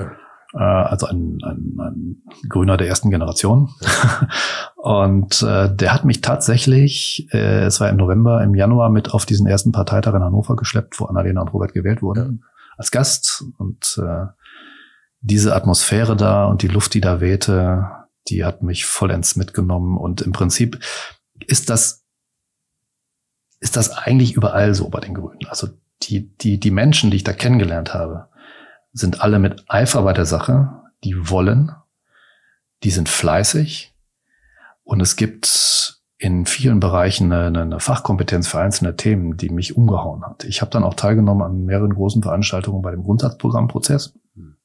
Äh, also ein, ein, ein Grüner der ersten Generation. und äh, der hat mich tatsächlich, äh, es war im November, im Januar mit auf diesen ersten Parteitag in Hannover geschleppt, wo Annalena und Robert gewählt wurden, als Gast. Und äh, diese Atmosphäre da und die Luft, die da wehte, die hat mich vollends mitgenommen und im Prinzip ist das, ist das eigentlich überall so bei den Grünen. Also die, die, die Menschen, die ich da kennengelernt habe, sind alle mit Eifer bei der Sache, die wollen, die sind fleißig und es gibt in vielen Bereichen eine, eine Fachkompetenz für einzelne Themen, die mich umgehauen hat. Ich habe dann auch teilgenommen an mehreren großen Veranstaltungen bei dem Grundsatzprogrammprozess. Hm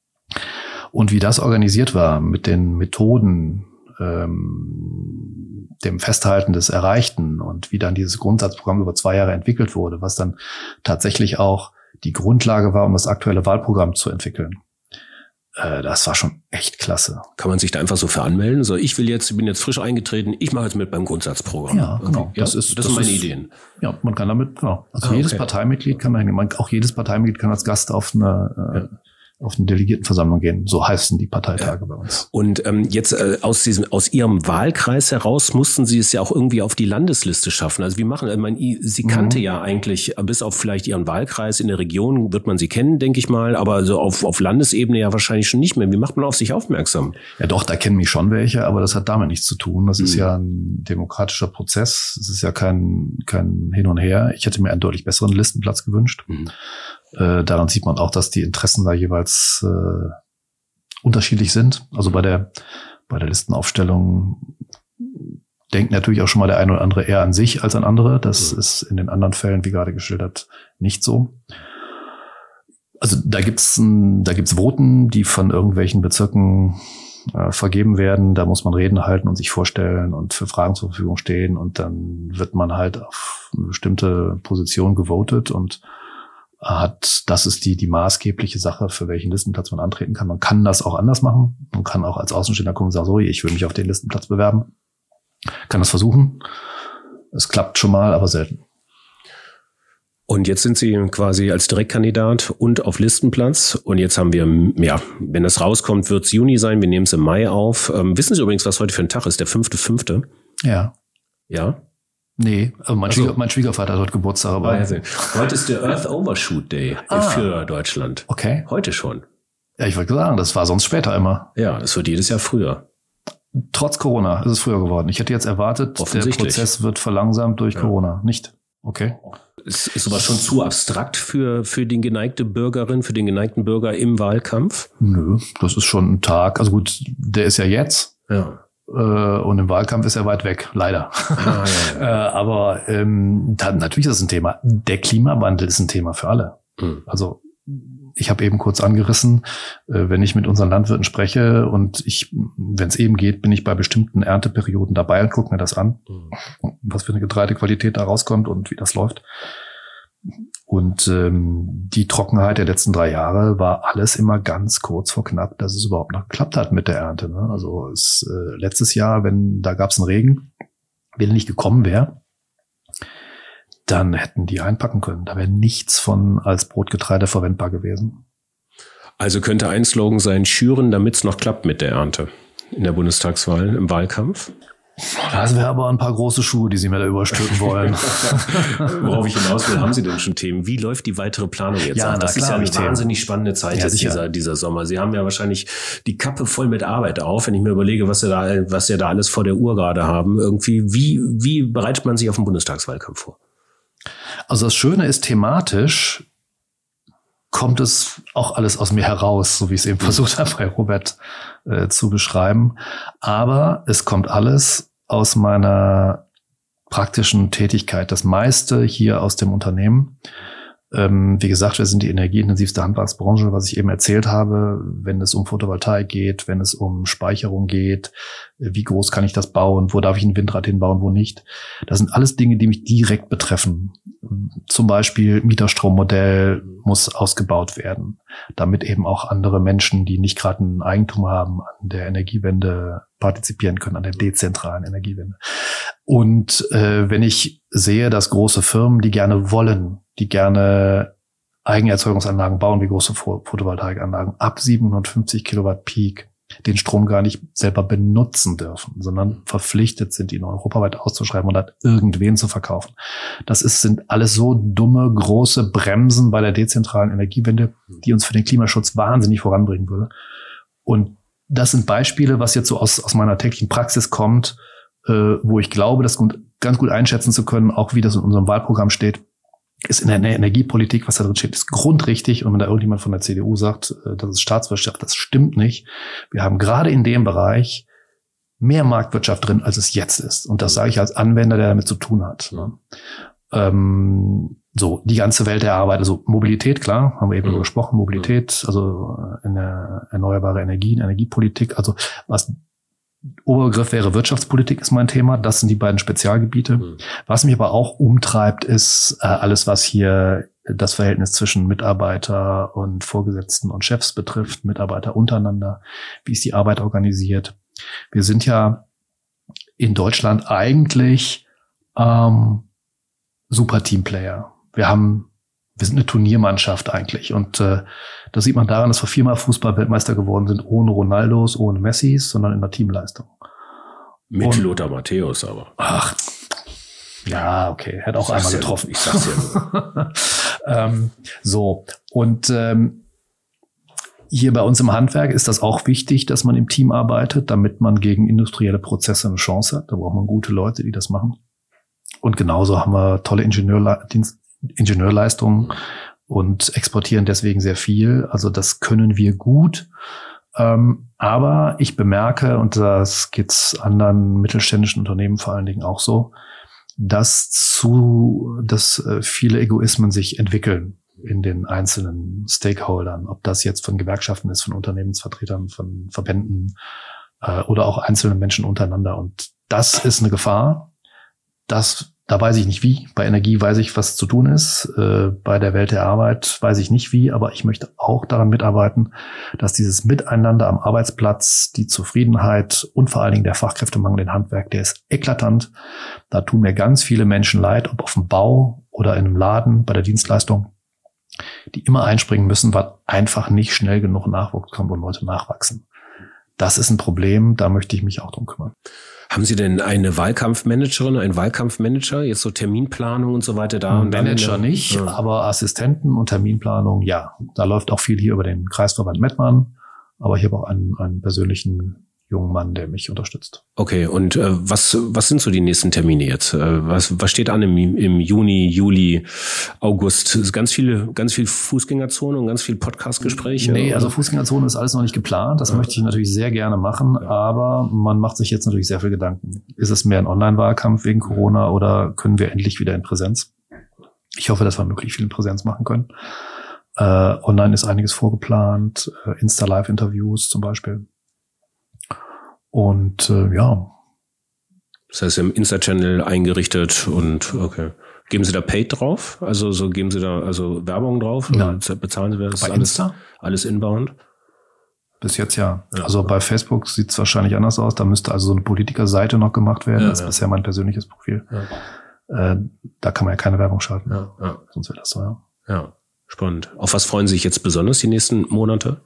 und wie das organisiert war mit den Methoden, ähm, dem Festhalten des Erreichten und wie dann dieses Grundsatzprogramm über zwei Jahre entwickelt wurde, was dann tatsächlich auch die Grundlage war, um das aktuelle Wahlprogramm zu entwickeln. Äh, das war schon echt klasse. Kann man sich da einfach so für anmelden? So, ich will jetzt, bin jetzt frisch eingetreten, ich mache jetzt mit beim Grundsatzprogramm. Ja, genau. Okay. Das, ja, ist, das, das sind meine ist, Ideen. Ja, man kann damit, genau. Also ah, jedes okay. Parteimitglied kann man, auch jedes Parteimitglied kann als Gast auf eine äh, ja auf eine Delegiertenversammlung gehen. So heißen die Parteitage bei uns. Und ähm, jetzt äh, aus diesem aus Ihrem Wahlkreis heraus mussten Sie es ja auch irgendwie auf die Landesliste schaffen. Also wie machen? Ich meine, Sie kannte mhm. ja eigentlich bis auf vielleicht Ihren Wahlkreis in der Region wird man Sie kennen, denke ich mal, aber so auf auf Landesebene ja wahrscheinlich schon nicht mehr. Wie macht man auf sich aufmerksam? Ja, doch, da kennen mich schon welche, aber das hat damit nichts zu tun. Das mhm. ist ja ein demokratischer Prozess. Es ist ja kein kein Hin und Her. Ich hätte mir einen deutlich besseren Listenplatz gewünscht. Mhm. Äh, daran sieht man auch, dass die Interessen da jeweils äh, unterschiedlich sind. Also bei der, bei der Listenaufstellung denkt natürlich auch schon mal der eine oder andere eher an sich als an andere. Das mhm. ist in den anderen Fällen, wie gerade geschildert, nicht so. Also da gibt's da gibt's Voten, die von irgendwelchen Bezirken äh, vergeben werden. Da muss man Reden halten und sich vorstellen und für Fragen zur Verfügung stehen und dann wird man halt auf eine bestimmte Position gewotet und hat, das ist die, die maßgebliche Sache, für welchen Listenplatz man antreten kann. Man kann das auch anders machen. Man kann auch als Außenstehender gucken und sagen, sorry, ich will mich auf den Listenplatz bewerben. Kann das versuchen. Es klappt schon mal, aber selten. Und jetzt sind Sie quasi als Direktkandidat und auf Listenplatz. Und jetzt haben wir, ja, wenn das rauskommt, wird es Juni sein. Wir nehmen es im Mai auf. Ähm, wissen Sie übrigens, was heute für ein Tag ist? Der fünfte, fünfte? Ja. Ja? Nee, also mein, so. Schwieger, mein Schwiegervater hat heute Geburtstag, aber. Also, heute ist der Earth Overshoot Day Ah. für Deutschland. Okay. Heute schon. Ja, ich wollte sagen, das war sonst später immer. Ja, das wird jedes Jahr früher. Trotz Corona ist es früher geworden. Ich hätte jetzt erwartet, der. Prozess wird verlangsamt durch Ja. Corona. Nicht. Okay. Ist, ist sowas schon zu abstrakt für, für die geneigte Bürgerin, für den geneigten Bürger im Wahlkampf? Nö, das ist schon ein Tag. Also gut, der ist ja jetzt. Ja. Äh, und im Wahlkampf ist er weit weg, leider. Ah, ja, äh, aber ähm, natürlich ist das ein Thema. Der Klimawandel ist ein Thema für alle. Hm. Also ich habe eben kurz angerissen, äh, wenn ich mit unseren Landwirten spreche und ich, wenn es eben geht, bin ich bei bestimmten Ernteperioden dabei und gucke mir das an, Hm. was für eine Getreidequalität da rauskommt und wie das läuft. Und ähm, die Trockenheit der letzten drei Jahre war alles immer ganz kurz vor knapp, dass es überhaupt noch geklappt hat mit der Ernte. Ne? Also es, äh, letztes Jahr, wenn da gab es einen Regen, wenn er nicht gekommen wäre, dann hätten die einpacken können. Da wäre nichts von als Brotgetreide verwendbar gewesen. Also könnte ein Slogan sein, schüren, damit es noch klappt mit der Ernte in der Bundestagswahl, im Wahlkampf. Das wäre aber ein paar große Schuhe, die sie mir da überstülpen wollen. Worauf ich hinaus will, haben Sie denn schon Themen? Wie läuft die weitere Planung jetzt Ja, Das ist ja eine wahnsinnig spannende Zeit Ja, dieser, dieser Sommer. Sie haben ja wahrscheinlich die Kappe voll mit Arbeit auf, wenn ich mir überlege, was Sie da, was Sie da alles vor der Uhr gerade haben. Irgendwie, wie, wie bereitet man sich auf den Bundestagswahlkampf vor? Also das Schöne ist thematisch kommt es auch alles aus mir heraus, so wie ich es eben versucht habe bei Robert äh, zu beschreiben. Aber es kommt alles aus meiner praktischen Tätigkeit. Das meiste hier aus dem Unternehmen. Ähm, wie gesagt, wir sind die energieintensivste Handwerksbranche, was ich eben erzählt habe, wenn es um Photovoltaik geht, wenn es um Speicherung geht, äh, wie groß kann ich das bauen, wo darf ich ein Windrad hinbauen, wo nicht. Das sind alles Dinge, die mich direkt betreffen. Zum Beispiel Mieterstrommodell muss ausgebaut werden, damit eben auch andere Menschen, die nicht gerade ein Eigentum haben, an der Energiewende partizipieren können, an der dezentralen Energiewende. Und äh, wenn ich sehe, dass große Firmen, die gerne wollen, die gerne Eigenerzeugungsanlagen bauen, wie große Pho- Photovoltaikanlagen, ab 750 Kilowatt Peak den Strom gar nicht selber benutzen dürfen, sondern verpflichtet sind, ihn europaweit auszuschreiben und an irgendwen zu verkaufen. Das ist, sind alles so dumme, große Bremsen bei der dezentralen Energiewende, die uns für den Klimaschutz wahnsinnig voranbringen würde. Und das sind Beispiele, was jetzt so aus, aus meiner täglichen Praxis kommt, äh, wo ich glaube, das ganz gut einschätzen zu können, auch wie das in unserem Wahlprogramm steht, ist in der Energiepolitik, was da drin steht, ist grundrichtig. Und wenn da irgendjemand von der CDU sagt, äh, das ist Staatswirtschaft, das stimmt nicht. Wir haben gerade in dem Bereich mehr Marktwirtschaft drin, als es jetzt ist. Und das sage ich als Anwender, der damit zu tun hat. Ne? Ähm, so, die ganze Welt der Arbeit, also Mobilität, klar, haben wir eben Mhm. gesprochen, Mobilität, also äh, eine erneuerbare Energien, Energiepolitik, also was Oberbegriff wäre Wirtschaftspolitik ist mein Thema. Das sind die beiden Spezialgebiete. Mhm. Was mich aber auch umtreibt, ist äh, alles, was hier das Verhältnis zwischen Mitarbeiter und Vorgesetzten und Chefs betrifft, Mitarbeiter untereinander. Wie ist die Arbeit organisiert? Wir sind ja in Deutschland eigentlich ähm, super Teamplayer. Wir haben, wir sind eine Turniermannschaft eigentlich und äh, das sieht man daran, dass wir viermal Fußball-Weltmeister geworden sind, ohne Ronaldos, ohne Messis, sondern in der Teamleistung. Mit Und- Lothar Matthäus aber. Ach, ja, okay, hat auch einmal ja- getroffen. ich sag's ja ähm, so, und ähm, hier bei uns im Handwerk ist das auch wichtig, dass man im Team arbeitet, damit man gegen industrielle Prozesse eine Chance hat. Da braucht man gute Leute, die das machen. Und genauso haben wir tolle Ingenieurle Dienst Ingenieurleistungen und exportieren deswegen sehr viel. Also das können wir gut. Ähm, aber ich bemerke, und das geht's anderen mittelständischen Unternehmen vor allen Dingen auch so, dass zu, dass äh, viele Egoismen sich entwickeln in den einzelnen Stakeholdern, ob das jetzt von Gewerkschaften ist, von Unternehmensvertretern, von Verbänden äh, oder auch einzelnen Menschen untereinander. Und das ist eine Gefahr. Das da weiß ich nicht wie. Bei Energie weiß ich, was zu tun ist. Äh, bei der Welt der Arbeit weiß ich nicht wie, aber ich möchte auch daran mitarbeiten, dass dieses Miteinander am Arbeitsplatz, die Zufriedenheit und vor allen Dingen der Fachkräftemangel in Handwerk, der ist eklatant. Da tun mir ganz viele Menschen leid, ob auf dem Bau oder in einem Laden bei der Dienstleistung, die immer einspringen müssen, weil einfach nicht schnell genug Nachwuchs kommt und Leute nachwachsen. Das ist ein Problem, da möchte ich mich auch drum kümmern. Haben Sie denn eine Wahlkampfmanagerin, einen Wahlkampfmanager, jetzt so Terminplanung und so weiter da? Manager nicht, ja. aber Assistenten und Terminplanung, ja. Da läuft auch viel hier über den Kreisverband Mettmann, aber ich habe auch einen, einen persönlichen jungen Mann, der mich unterstützt. Okay, und äh, was, was sind so die nächsten Termine jetzt? Äh, was, was steht an im, im Juni, Juli, August? Ganz viele, ganz viel Fußgängerzone und ganz viel Podcastgespräche? Nee, also Fußgängerzone ist alles noch nicht geplant. Das ja. möchte ich natürlich sehr gerne machen, ja. aber man macht sich jetzt natürlich sehr viel Gedanken. Ist es mehr ein Online-Wahlkampf wegen Corona oder können wir endlich wieder in Präsenz? Ich hoffe, dass wir möglichst viel in Präsenz machen können. Äh, online ist einiges vorgeplant, äh, Insta-Live-Interviews zum Beispiel. Und äh, ja. Das heißt, haben Insta-Channel eingerichtet und okay. Geben Sie da Paid drauf? Also so geben Sie da also Werbung drauf? Nein. Bezahlen Sie das? Bei alles, Insta? Alles inbound? Bis jetzt ja. ja. Also bei Facebook sieht es wahrscheinlich anders aus. Da müsste also so eine Politikerseite noch gemacht werden. Ja, das ist ja. bisher mein persönliches Profil. Ja. Äh, da kann man ja keine Werbung schalten. Ja, ja. Sonst wäre das so, ja. Ja, spannend. Auf was freuen Sie sich jetzt besonders die nächsten Monate?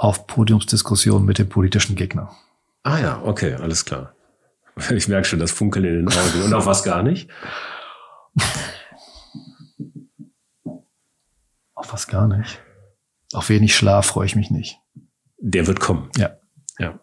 Auf Podiumsdiskussionen mit dem politischen Gegner. Ah ja, okay, alles klar. Ich merke schon das Funkeln in den Augen. Und auf was gar nicht? auf was gar nicht. Auf wenig Schlaf freue ich mich nicht. Der wird kommen. Ja. Ja.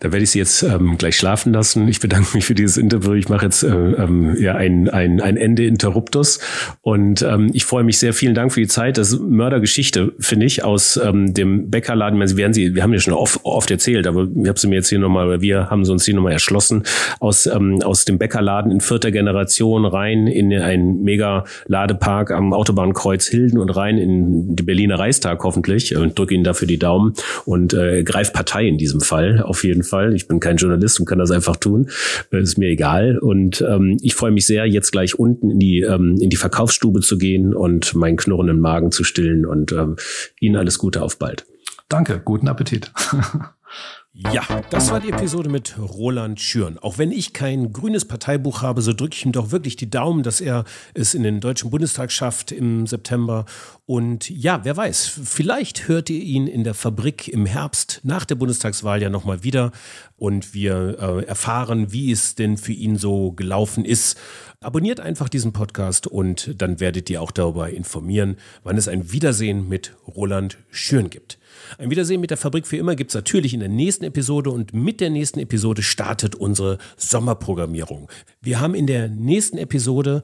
Da werde ich Sie jetzt ähm, gleich schlafen lassen. Ich bedanke mich für dieses Interview. Ich mache jetzt äh, ähm, ja ein, ein, ein Ende Interruptus und ähm, ich freue mich sehr. Vielen Dank für die Zeit. Das ist Mördergeschichte, finde ich, aus ähm, dem Bäckerladen. Sie werden Sie, wir haben ja schon oft, oft erzählt, aber ich habe sie mir jetzt hier nochmal, wir haben sie uns hier nochmal erschlossen, aus, ähm, aus dem Bäckerladen in vierter Generation rein in einen mega Ladepark am Autobahnkreuz Hilden und rein in die Berliner Reichstag hoffentlich und drücke Ihnen dafür die Daumen und äh, greift Partei in diesem Fall auf jeden Fall. Ich bin kein Journalist und kann das einfach tun. Das ist mir egal. Und ähm, ich freue mich sehr, jetzt gleich unten in die, ähm, in die Verkaufsstube zu gehen und meinen knurrenden Magen zu stillen. Und ähm, Ihnen alles Gute auf bald. Danke, guten Appetit. Ja, das war die Episode mit Roland Schürn. Auch wenn ich kein grünes Parteibuch habe, so drücke ich ihm doch wirklich die Daumen, dass er es in den Deutschen Bundestag schafft im September. Und ja, wer weiß, vielleicht hört ihr ihn in der Fabrik im Herbst nach der Bundestagswahl ja nochmal wieder und wir äh, erfahren, wie es denn für ihn so gelaufen ist. Abonniert einfach diesen Podcast und dann werdet ihr auch darüber informieren, wann es ein Wiedersehen mit Roland Schürn gibt. Ein Wiedersehen mit der Fabrik für immer gibt es natürlich in der nächsten Episode und mit der nächsten Episode startet unsere Sommerprogrammierung. Wir haben in der nächsten Episode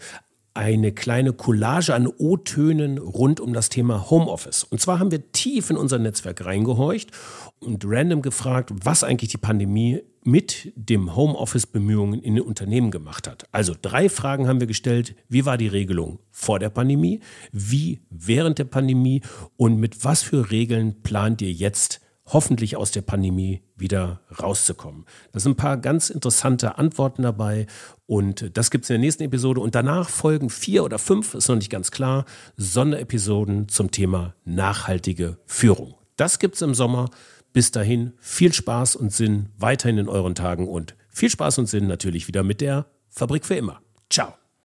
eine kleine Collage an O-Tönen rund um das Thema Homeoffice. Und zwar haben wir tief in unser Netzwerk reingehorcht und random gefragt, was eigentlich die Pandemie mit dem Homeoffice-Bemühungen in den Unternehmen gemacht hat. Also drei Fragen haben wir gestellt. Wie war die Regelung vor der Pandemie? Wie während der Pandemie? Und mit was für Regeln plant ihr jetzt hoffentlich aus der Pandemie wieder rauszukommen. Da sind ein paar ganz interessante Antworten dabei und das gibt es in der nächsten Episode und danach folgen vier oder fünf, ist noch nicht ganz klar, Sonderepisoden zum Thema nachhaltige Führung. Das gibt es im Sommer. Bis dahin viel Spaß und Sinn weiterhin in euren Tagen und viel Spaß und Sinn natürlich wieder mit der Fabrik für immer. Ciao.